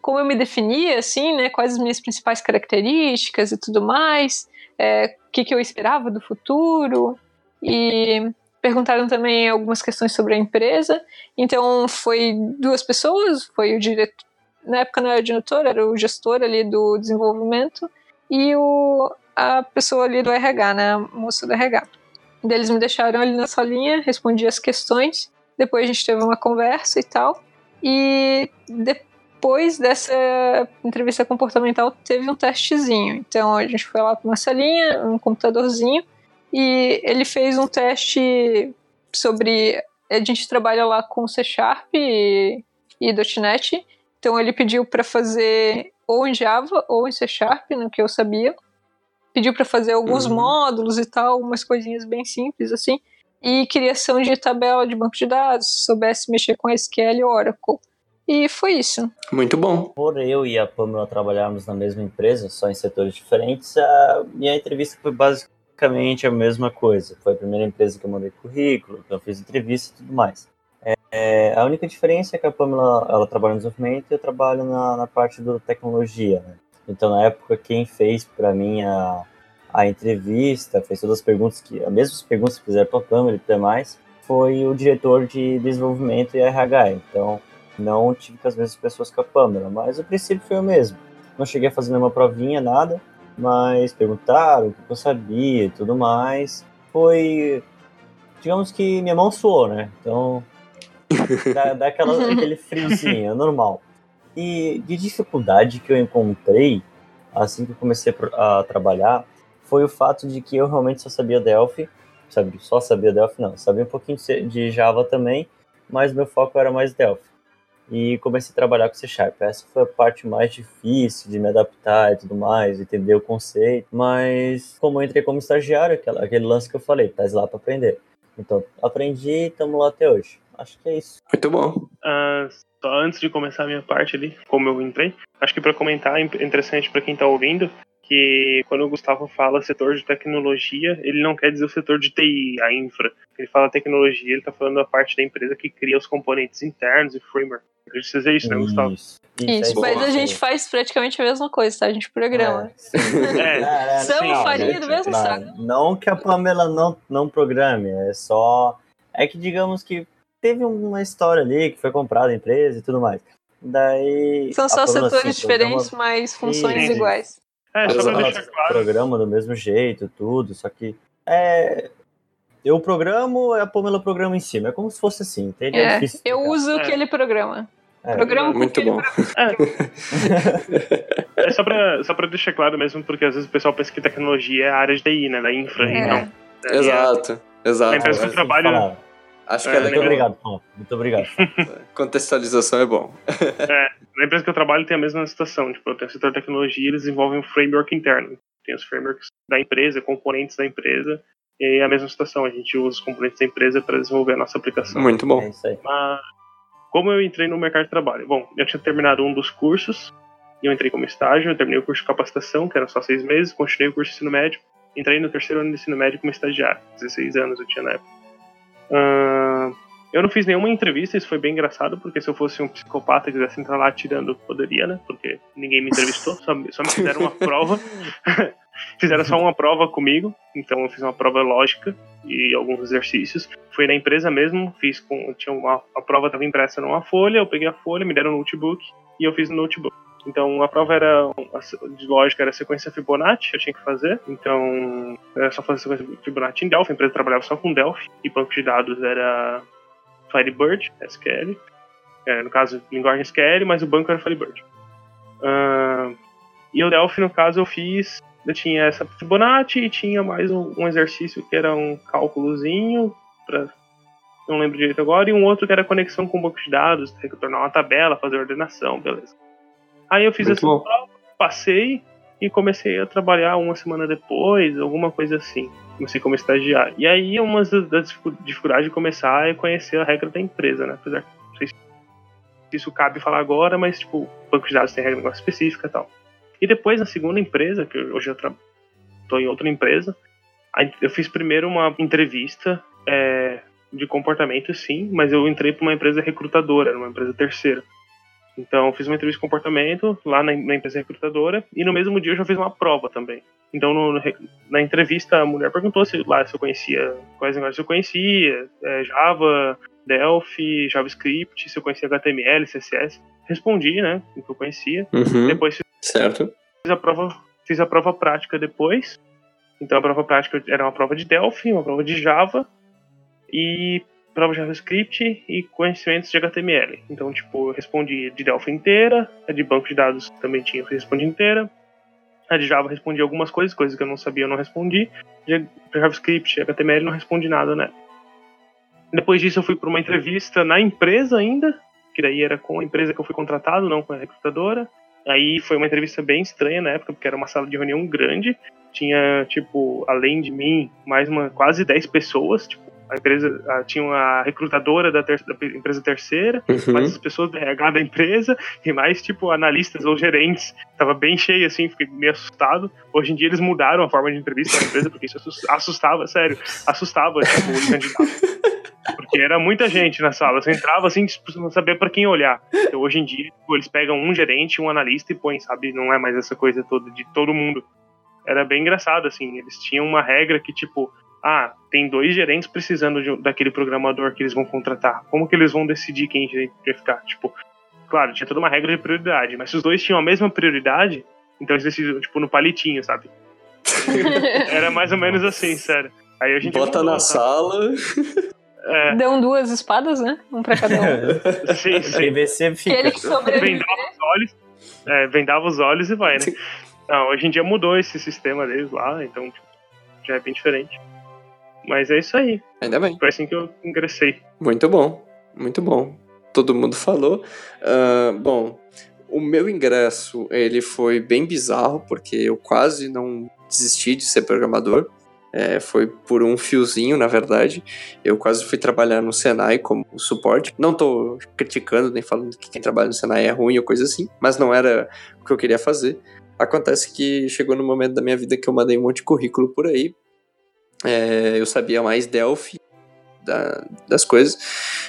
Como eu me definia, assim, né? Quais as minhas principais características e tudo mais é, o que, que eu esperava do futuro e perguntaram também algumas questões sobre a empresa. Então foi duas pessoas, foi o diretor, na época não era diretor, era o gestor ali do desenvolvimento e o, a pessoa ali do RH, né, a moça do RH. Eles me deixaram ali na salinha, respondi as questões, depois a gente teve uma conversa e tal. E depois dessa entrevista comportamental teve um testezinho. Então a gente foi lá para uma salinha, um computadorzinho, e ele fez um teste sobre. A gente trabalha lá com C Sharp e, e .NET. Então ele pediu para fazer ou em Java ou em C Sharp, no que eu sabia. Pediu para fazer alguns Uhum. módulos e tal, umas coisinhas bem simples assim. E criação de tabela de banco de dados, soubesse mexer com SQL e Oracle. E foi isso. Muito bom. Por eu e a Pamela trabalharmos na mesma empresa, só em setores diferentes, a minha entrevista foi basic, basicamente a mesma coisa. Foi a primeira empresa que eu mandei currículo, que eu fiz entrevista e tudo mais. É, a única diferença é que a Pamela ela trabalha no desenvolvimento e eu trabalho na, na parte da tecnologia. Né? Então, na época, quem fez para mim a, a entrevista, fez todas as perguntas, que as mesmas perguntas que fizeram para a Pamela e tudo mais, foi o diretor de desenvolvimento e RH. Então, não tive com as mesmas pessoas que a Pamela, mas o princípio foi o mesmo. Não cheguei a fazer nenhuma provinha, nada, mas perguntaram o que eu sabia e tudo mais. Foi, digamos que minha mão suou, né? Então, dá, dá aquela, aquele friozinho, é normal. E de dificuldade que eu encontrei assim que eu comecei a trabalhar foi o fato de que eu realmente só sabia Delphi, sabe, só sabia Delphi não, sabia um pouquinho de Java também, mas meu foco era mais Delphi e comecei a trabalhar com C Sharp. Essa foi a parte mais difícil de me adaptar e tudo mais, entender o conceito. Mas como eu entrei como estagiário, aquele, lance que eu falei, tá lá para aprender. Então, aprendi e estamos lá até hoje. Acho que é isso. Muito bom. Uh, só antes de começar a minha parte ali, como eu entrei, acho que para comentar é interessante para quem está ouvindo que quando o Gustavo fala setor de tecnologia, ele não quer dizer o setor de TI, a infra. Ele fala tecnologia, ele está falando da parte da empresa que cria os componentes internos e framework. Acredito que isso, né, Gustavo? Isso, isso mas a gente faz praticamente a mesma coisa, tá? A gente programa. É, é, São não, farinha gente, do mesmo saco. Não que a Pamela não, não programe, é só. É que digamos que teve uma história ali que foi comprada a empresa e tudo mais. Daí. São só setores assim, diferentes, programa... mas funções Sim. iguais. É, só pra deixar claro. Programa do mesmo jeito, tudo, só que. É, eu programo, a Pamela programa em cima. É como se fosse assim, entende? É, é eu uso o que ele programa. É, programa muito bom. É. é, só, pra, só pra deixar claro mesmo, porque às vezes o pessoal pensa que tecnologia é a área de TI, né? Da infra, é. não. Exato, exato. A empresa que eu trabalho. Acho que é, é Muito obrigado, Paulo. Muito obrigado. Contextualização é bom. é, na empresa que eu trabalho tem a mesma situação. Tipo, eu tenho o setor de tecnologia, eles desenvolvem um framework interno. Tem os frameworks da empresa, componentes da empresa, e é a mesma situação. A gente usa os componentes da empresa para desenvolver a nossa aplicação. Muito bom. É isso aí. Mas, como eu entrei no mercado de trabalho? Bom, eu tinha terminado um dos cursos, e eu entrei como estágio, eu terminei o curso de capacitação, que era só seis meses, continuei o curso de ensino médio, entrei no terceiro ano de ensino médio como estagiário, 16 anos eu tinha na época. Uh, eu não fiz nenhuma entrevista, isso foi bem engraçado, porque se eu fosse um psicopata e quisesse entrar lá tirando, poderia, né? Porque ninguém me entrevistou, só, só me fizeram uma prova. fizeram só uma prova comigo, então eu fiz uma prova lógica e alguns exercícios. Fui na empresa mesmo, fiz com. Tinha uma, a prova estava impressa numa folha, eu peguei a folha, me deram um notebook e eu fiz no notebook. Então a prova era de lógica era sequência Fibonacci, eu tinha que fazer. Então era só fazer sequência Fibonacci em Delphi, a empresa trabalhava só com Delphi e banco de dados era Firebird, SQL. É, no caso, linguagem SQL, mas o banco era Firebird. Uh, e o Delphi, no caso, eu fiz. Eu tinha essa Fibonacci e tinha mais um, um exercício que era um cálculozinho, pra, não lembro direito agora, e um outro que era conexão com banco de dados, retornar uma tabela, fazer ordenação, beleza. Aí eu fiz Muito essa bom. prova, passei e comecei a trabalhar uma semana depois, alguma coisa assim. Comecei como estagiário. E aí uma das dificuldades de começar é conhecer a regra da empresa, né? Apesar não sei se isso cabe falar agora, mas tipo, o banco de dados tem regra específica e tal. E depois, na segunda empresa, que hoje eu estou em outra empresa, eu fiz primeiro uma entrevista é, de comportamento, sim, mas eu entrei para uma empresa recrutadora, uma empresa terceira. Então, fiz uma entrevista de comportamento lá na, na, empresa recrutadora e no mesmo dia eu já fiz uma prova também. Então, no, na entrevista, a mulher perguntou se lá se eu conhecia, quais linguagens eu conhecia, é, Java, Delphi, JavaScript, se eu conhecia HTML, CSS. Respondi, né, o que eu conhecia. Uhum, depois certo. fiz a prova, fiz a prova prática depois. Então, a prova prática era uma prova de Delphi, uma prova de Java e prova de JavaScript e conhecimentos de HTML. Então, tipo, eu respondi de Delphi inteira, a de banco de dados também tinha, respondi inteira. A de Java respondi algumas coisas, coisas que eu não sabia eu não respondi. De JavaScript, HTML não respondi nada, né? Depois disso eu fui para uma entrevista na empresa ainda, que daí era com a empresa que eu fui contratado, não com a recrutadora. Aí foi uma entrevista bem estranha na época, porque era uma sala de reunião grande. Tinha, tipo, além de mim, mais uma quase 10 pessoas, tipo, a empresa a, tinha uma recrutadora da, ter, da empresa terceira, Uhum. mais as pessoas da RH da empresa e mais tipo analistas ou gerentes. Tava bem cheio assim, fiquei meio assustado. Hoje em dia eles mudaram a forma de entrevista da empresa porque isso assus- assustava, sério, assustava tipo, o candidato. Porque era muita gente na sala. Você entrava assim, tipo, não sabia pra quem olhar. Então, hoje em dia, tipo, eles pegam um gerente, um analista e põem, sabe? Não é mais essa coisa toda de todo mundo. Era bem engraçado, assim. Eles tinham uma regra que, tipo, ah, tem dois gerentes precisando de daquele programador que eles vão contratar. Como que eles vão decidir quem vai ficar? Tipo, claro, tinha toda uma regra de prioridade, mas se os dois tinham a mesma prioridade, então eles decidiram, tipo, no palitinho, sabe? Era mais ou menos assim, sério. Aí a gente Bota mudou, na sabe? sala. É, Dão duas espadas, né? Um pra cada um. sim, sim. PVC fica. Aquele que vendava os olhos, é, vendava os olhos e vai, né? Não, hoje em dia mudou esse sistema deles lá, então tipo, já é bem diferente. Mas é isso aí. Ainda bem. Foi assim que eu ingressei. Muito bom, muito bom. Todo mundo falou. Ah, bom, o meu ingresso ele foi bem bizarro porque eu quase não desisti de ser programador. É, foi por um fiozinho, na verdade. Eu quase fui trabalhar no Senai como suporte. Não tô criticando nem falando que quem trabalha no Senai é ruim ou coisa assim, mas não era o que eu queria fazer. Acontece que chegou no momento da minha vida que eu mandei um monte de currículo por aí. É, eu sabia mais Delphi da- das coisas.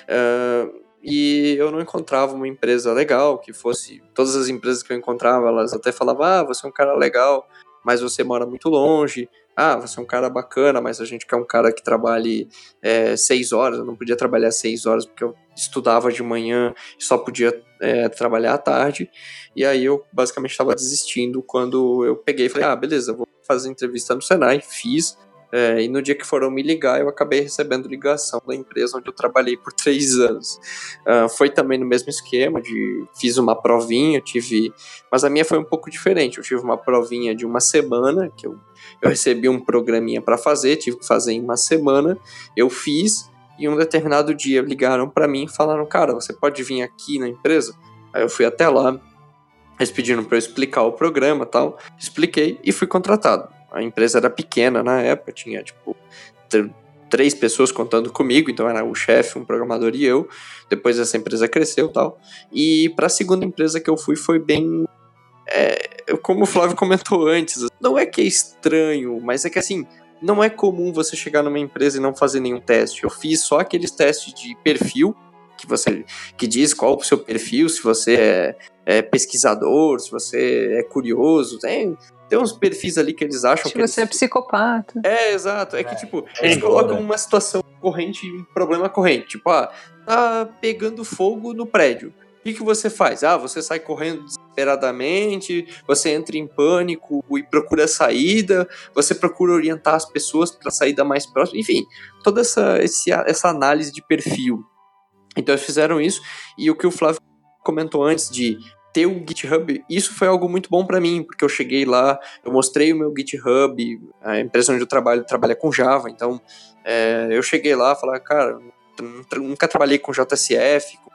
Ah, e eu não encontrava uma empresa legal que fosse. Todas as empresas que eu encontrava, elas até falavam: ah, você é um cara legal, mas você mora muito longe. Ah, você é um cara bacana, mas a gente quer um cara que trabalhe é, seis horas. Eu não podia trabalhar seis horas porque eu estudava de manhã e só podia é, trabalhar à tarde. E aí eu basicamente estava desistindo quando eu peguei e falei: ah, beleza, vou fazer entrevista no Senai. Fiz. É, e no dia que foram me ligar, eu acabei recebendo ligação da empresa onde eu trabalhei por três anos. Ah, foi também no mesmo esquema de fiz uma provinha, tive, mas a minha foi um pouco diferente. Eu tive uma provinha de uma semana que eu, eu recebi um programinha para fazer, tive que fazer em uma semana. Eu fiz e um determinado dia ligaram para mim e falaram: "Cara, você pode vir aqui na empresa?" Aí eu fui até lá. Eles pediram para eu explicar o programa, tal. Expliquei e fui contratado a empresa era pequena na época, tinha tipo tr- três pessoas contando comigo, então era o chefe, um programador e eu. Depois essa empresa cresceu tal. E para a segunda empresa que eu fui foi bem. é, como o Flávio comentou antes, não é que é estranho, mas é que assim. Não é comum você chegar numa empresa e não fazer nenhum teste. Eu fiz só aqueles testes de perfil que você que diz qual o seu perfil, se você é, é pesquisador, se você é curioso, tem tem uns perfis ali que eles acham Se que você é eles... psicopata. É, exato. É que, É. tipo, Sim, eles colocam né? uma situação corrente, um problema corrente. Tipo, ah, tá pegando fogo no prédio. O que, que você faz? Ah, você sai correndo desesperadamente, você entra em pânico e procura saída, você procura orientar as pessoas para a saída mais próxima. Enfim, toda essa, esse- essa análise de perfil. Então eles fizeram isso, e o que o Flávio comentou antes de ter o GitHub, isso foi algo muito bom para mim, porque eu cheguei lá, eu mostrei o meu GitHub, a empresa onde eu trabalho trabalha com Java, então é, eu cheguei lá e falei, cara, nunca- trabalhei com JSF, com,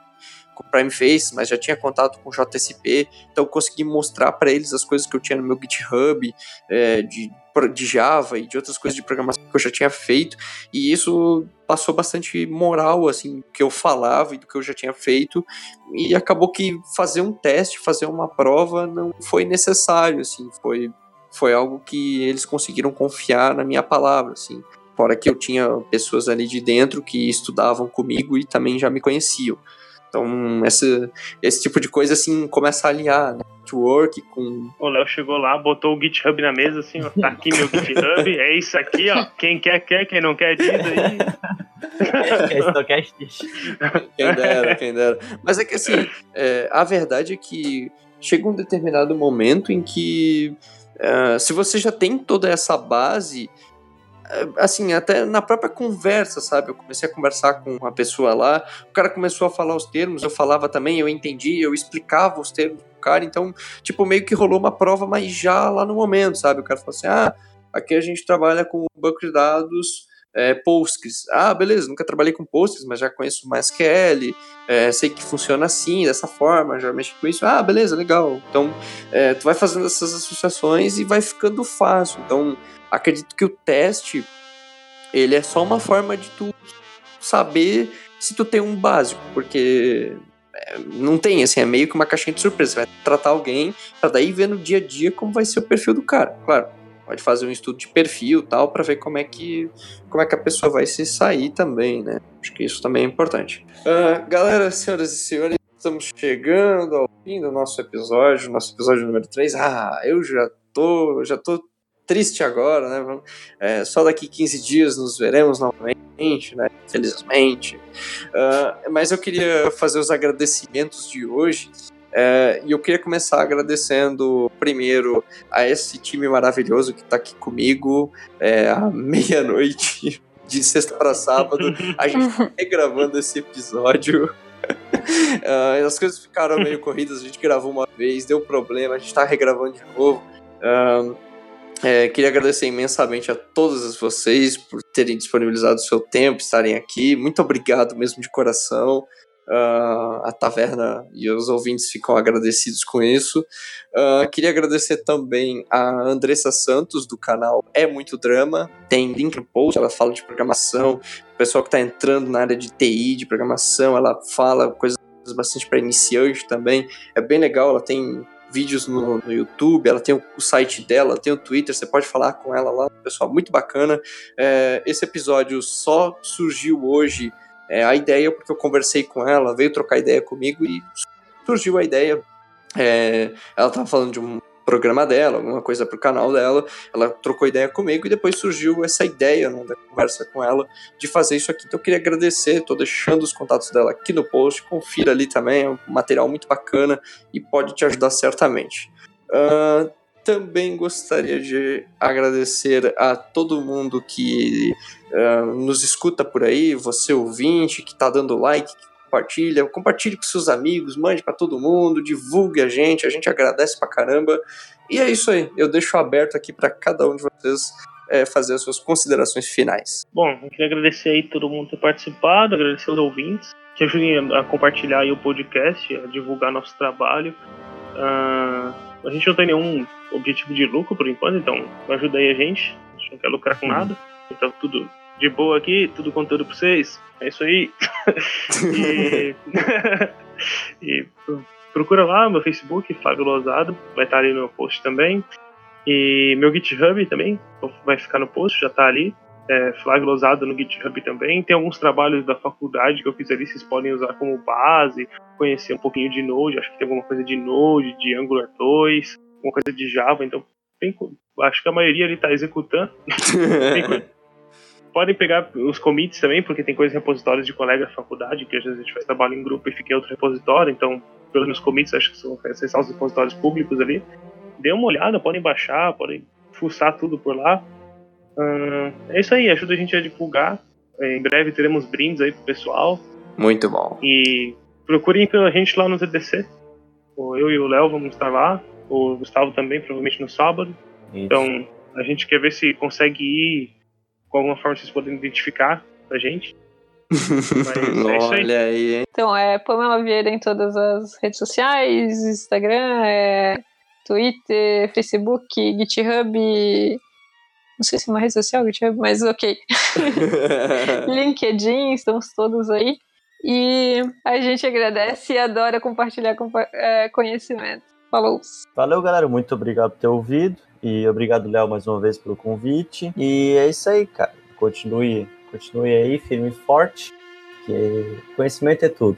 com Prime Face, mas já tinha contato com JSP, então eu consegui mostrar para eles as coisas que eu tinha no meu GitHub, é, de, de Java e de outras coisas de programação que eu já tinha feito, e isso passou bastante moral, assim, do que eu falava e do que eu já tinha feito, e acabou que fazer um teste, fazer uma prova não foi necessário, assim, foi, foi algo que eles conseguiram confiar na minha palavra, assim. Fora que eu tinha pessoas ali de dentro que estudavam comigo e também já me conheciam. Então, essa, esse tipo de coisa, assim, começa a aliar, né? Network com... O Léo chegou lá, botou o GitHub na mesa, assim, ó, tá aqui meu GitHub, é isso aqui, ó. Quem quer, quer, quem não quer, diz aí. Quem dera, quem dera. Mas é que, assim, é, a verdade é que chega um determinado momento em que, é, se você já tem toda essa base, assim, até na própria conversa, sabe? Eu comecei a conversar com uma pessoa lá, o cara começou a falar os termos, eu falava também, eu entendi, eu explicava os termos pro cara, então, tipo, meio que rolou uma prova, mas já lá no momento, sabe? O cara falou assim, ah, aqui a gente trabalha com banco de dados é, Postgres. Ah, beleza, nunca trabalhei com Postgres, mas já conheço MySQL, é, sei que funciona assim, dessa forma, já mexi com isso. Ah, beleza, legal. Então, é, tu vai fazendo essas associações e vai ficando fácil. Então, acredito que o teste ele é só uma forma de tu saber se tu tem um básico, porque é, não tem, assim, é meio que uma caixinha de surpresa. Você vai tratar alguém pra daí ver no dia a dia como vai ser o perfil do cara. Claro, pode fazer um estudo de perfil tal para ver como é que como é que a pessoa vai se sair também, né? Acho que isso também é importante. Uh, galera, senhoras e senhores, estamos chegando ao fim do nosso episódio, nosso episódio número 3. Ah, eu já tô, já tô triste agora, né? É, só daqui 15 dias nos veremos novamente, né? Felizmente. Uh, mas eu queria fazer os agradecimentos de hoje. É, e eu queria começar agradecendo primeiro a esse time maravilhoso que está aqui comigo é, à meia-noite, de sexta para sábado. A gente está gravando esse episódio. Uh, as coisas ficaram meio corridas, a gente gravou uma vez, deu problema, a gente está regravando de novo. Uh, é, queria agradecer imensamente a todos vocês por terem disponibilizado o seu tempo, estarem aqui. Muito obrigado mesmo de coração. Uh, a taverna e os ouvintes ficam agradecidos com isso. Uh, queria agradecer também a Andressa Santos, do canal É Muito Drama. Tem link no post, ela fala de programação. O pessoal que está entrando na área de TI, de programação, ela fala coisas bastante para iniciante também. É bem legal, ela tem vídeos no, no, YouTube, ela tem o, site dela, tem o Twitter, você pode falar com ela lá, pessoal, muito bacana. É, esse episódio só surgiu hoje, é, a ideia, porque eu conversei com ela, veio trocar ideia comigo e surgiu a ideia. É, ela estava falando de um programa dela, alguma coisa pro canal dela. Ela trocou ideia comigo e depois surgiu essa ideia né, da conversa com ela de fazer isso aqui. Então eu queria agradecer, tô deixando os contatos dela aqui no post, confira ali também, é um material muito bacana e pode te ajudar certamente. Uh, também gostaria de agradecer a todo mundo que uh, nos escuta por aí, você ouvinte, que está dando like, compartilha, compartilhe com seus amigos, mande para todo mundo, divulgue a gente, a gente agradece pra caramba. E é isso aí, eu deixo aberto aqui para cada um de vocês é, fazer as suas considerações finais. Bom, eu queria agradecer aí todo mundo ter participado, agradecer aos ouvintes que ajudem a compartilhar o podcast, a divulgar nosso trabalho. Uh, a gente não tem nenhum objetivo de lucro por enquanto, então ajuda aí a gente. A gente não quer lucrar com uhum. nada, então tudo de boa aqui, tudo conteúdo pra vocês. É isso aí. e, e, procura lá meu Facebook, Fábio Lozado, vai estar ali no post também. E meu GitHub também, vai ficar no post, já está ali. É, Flávio Lozado no GitHub também. Tem alguns trabalhos da faculdade que eu fiz ali, vocês podem usar como base, conhecer um pouquinho de Node, acho que tem alguma coisa de Node, de Angular 2, alguma coisa de Java, então tem, acho que a maioria ali está executando. tem, podem pegar os commits também, porque tem coisas repositórios de colegas da faculdade, que às vezes a gente faz trabalho em grupo e fica em outro repositório, então, pelos commits, acho que são acessar os repositórios públicos ali. Dê uma olhada, podem baixar, podem fuçar tudo por lá. Uh, é isso aí, ajuda a gente a divulgar. Em breve teremos brindes aí pro pessoal. Muito bom. E procurem pela gente lá no ZDC. Eu e o Léo vamos estar lá. O Gustavo também, provavelmente no sábado. Isso. Então, a gente quer ver se consegue ir com alguma forma vocês podem identificar pra gente. Mas é Olha aí. aí. Então, é Pamela Vieira em todas as redes sociais, Instagram, é Twitter, Facebook, GitHub. Não sei se é uma rede social, GitHub, mas ok. LinkedIn, estamos todos aí. E a gente agradece e adora compartilhar compa é, conhecimento. Falou. Valeu, galera. Muito obrigado por ter ouvido. E obrigado, Léo, mais uma vez pelo convite. E é isso aí, cara. Continue, continue aí, firme e forte, que conhecimento é tudo.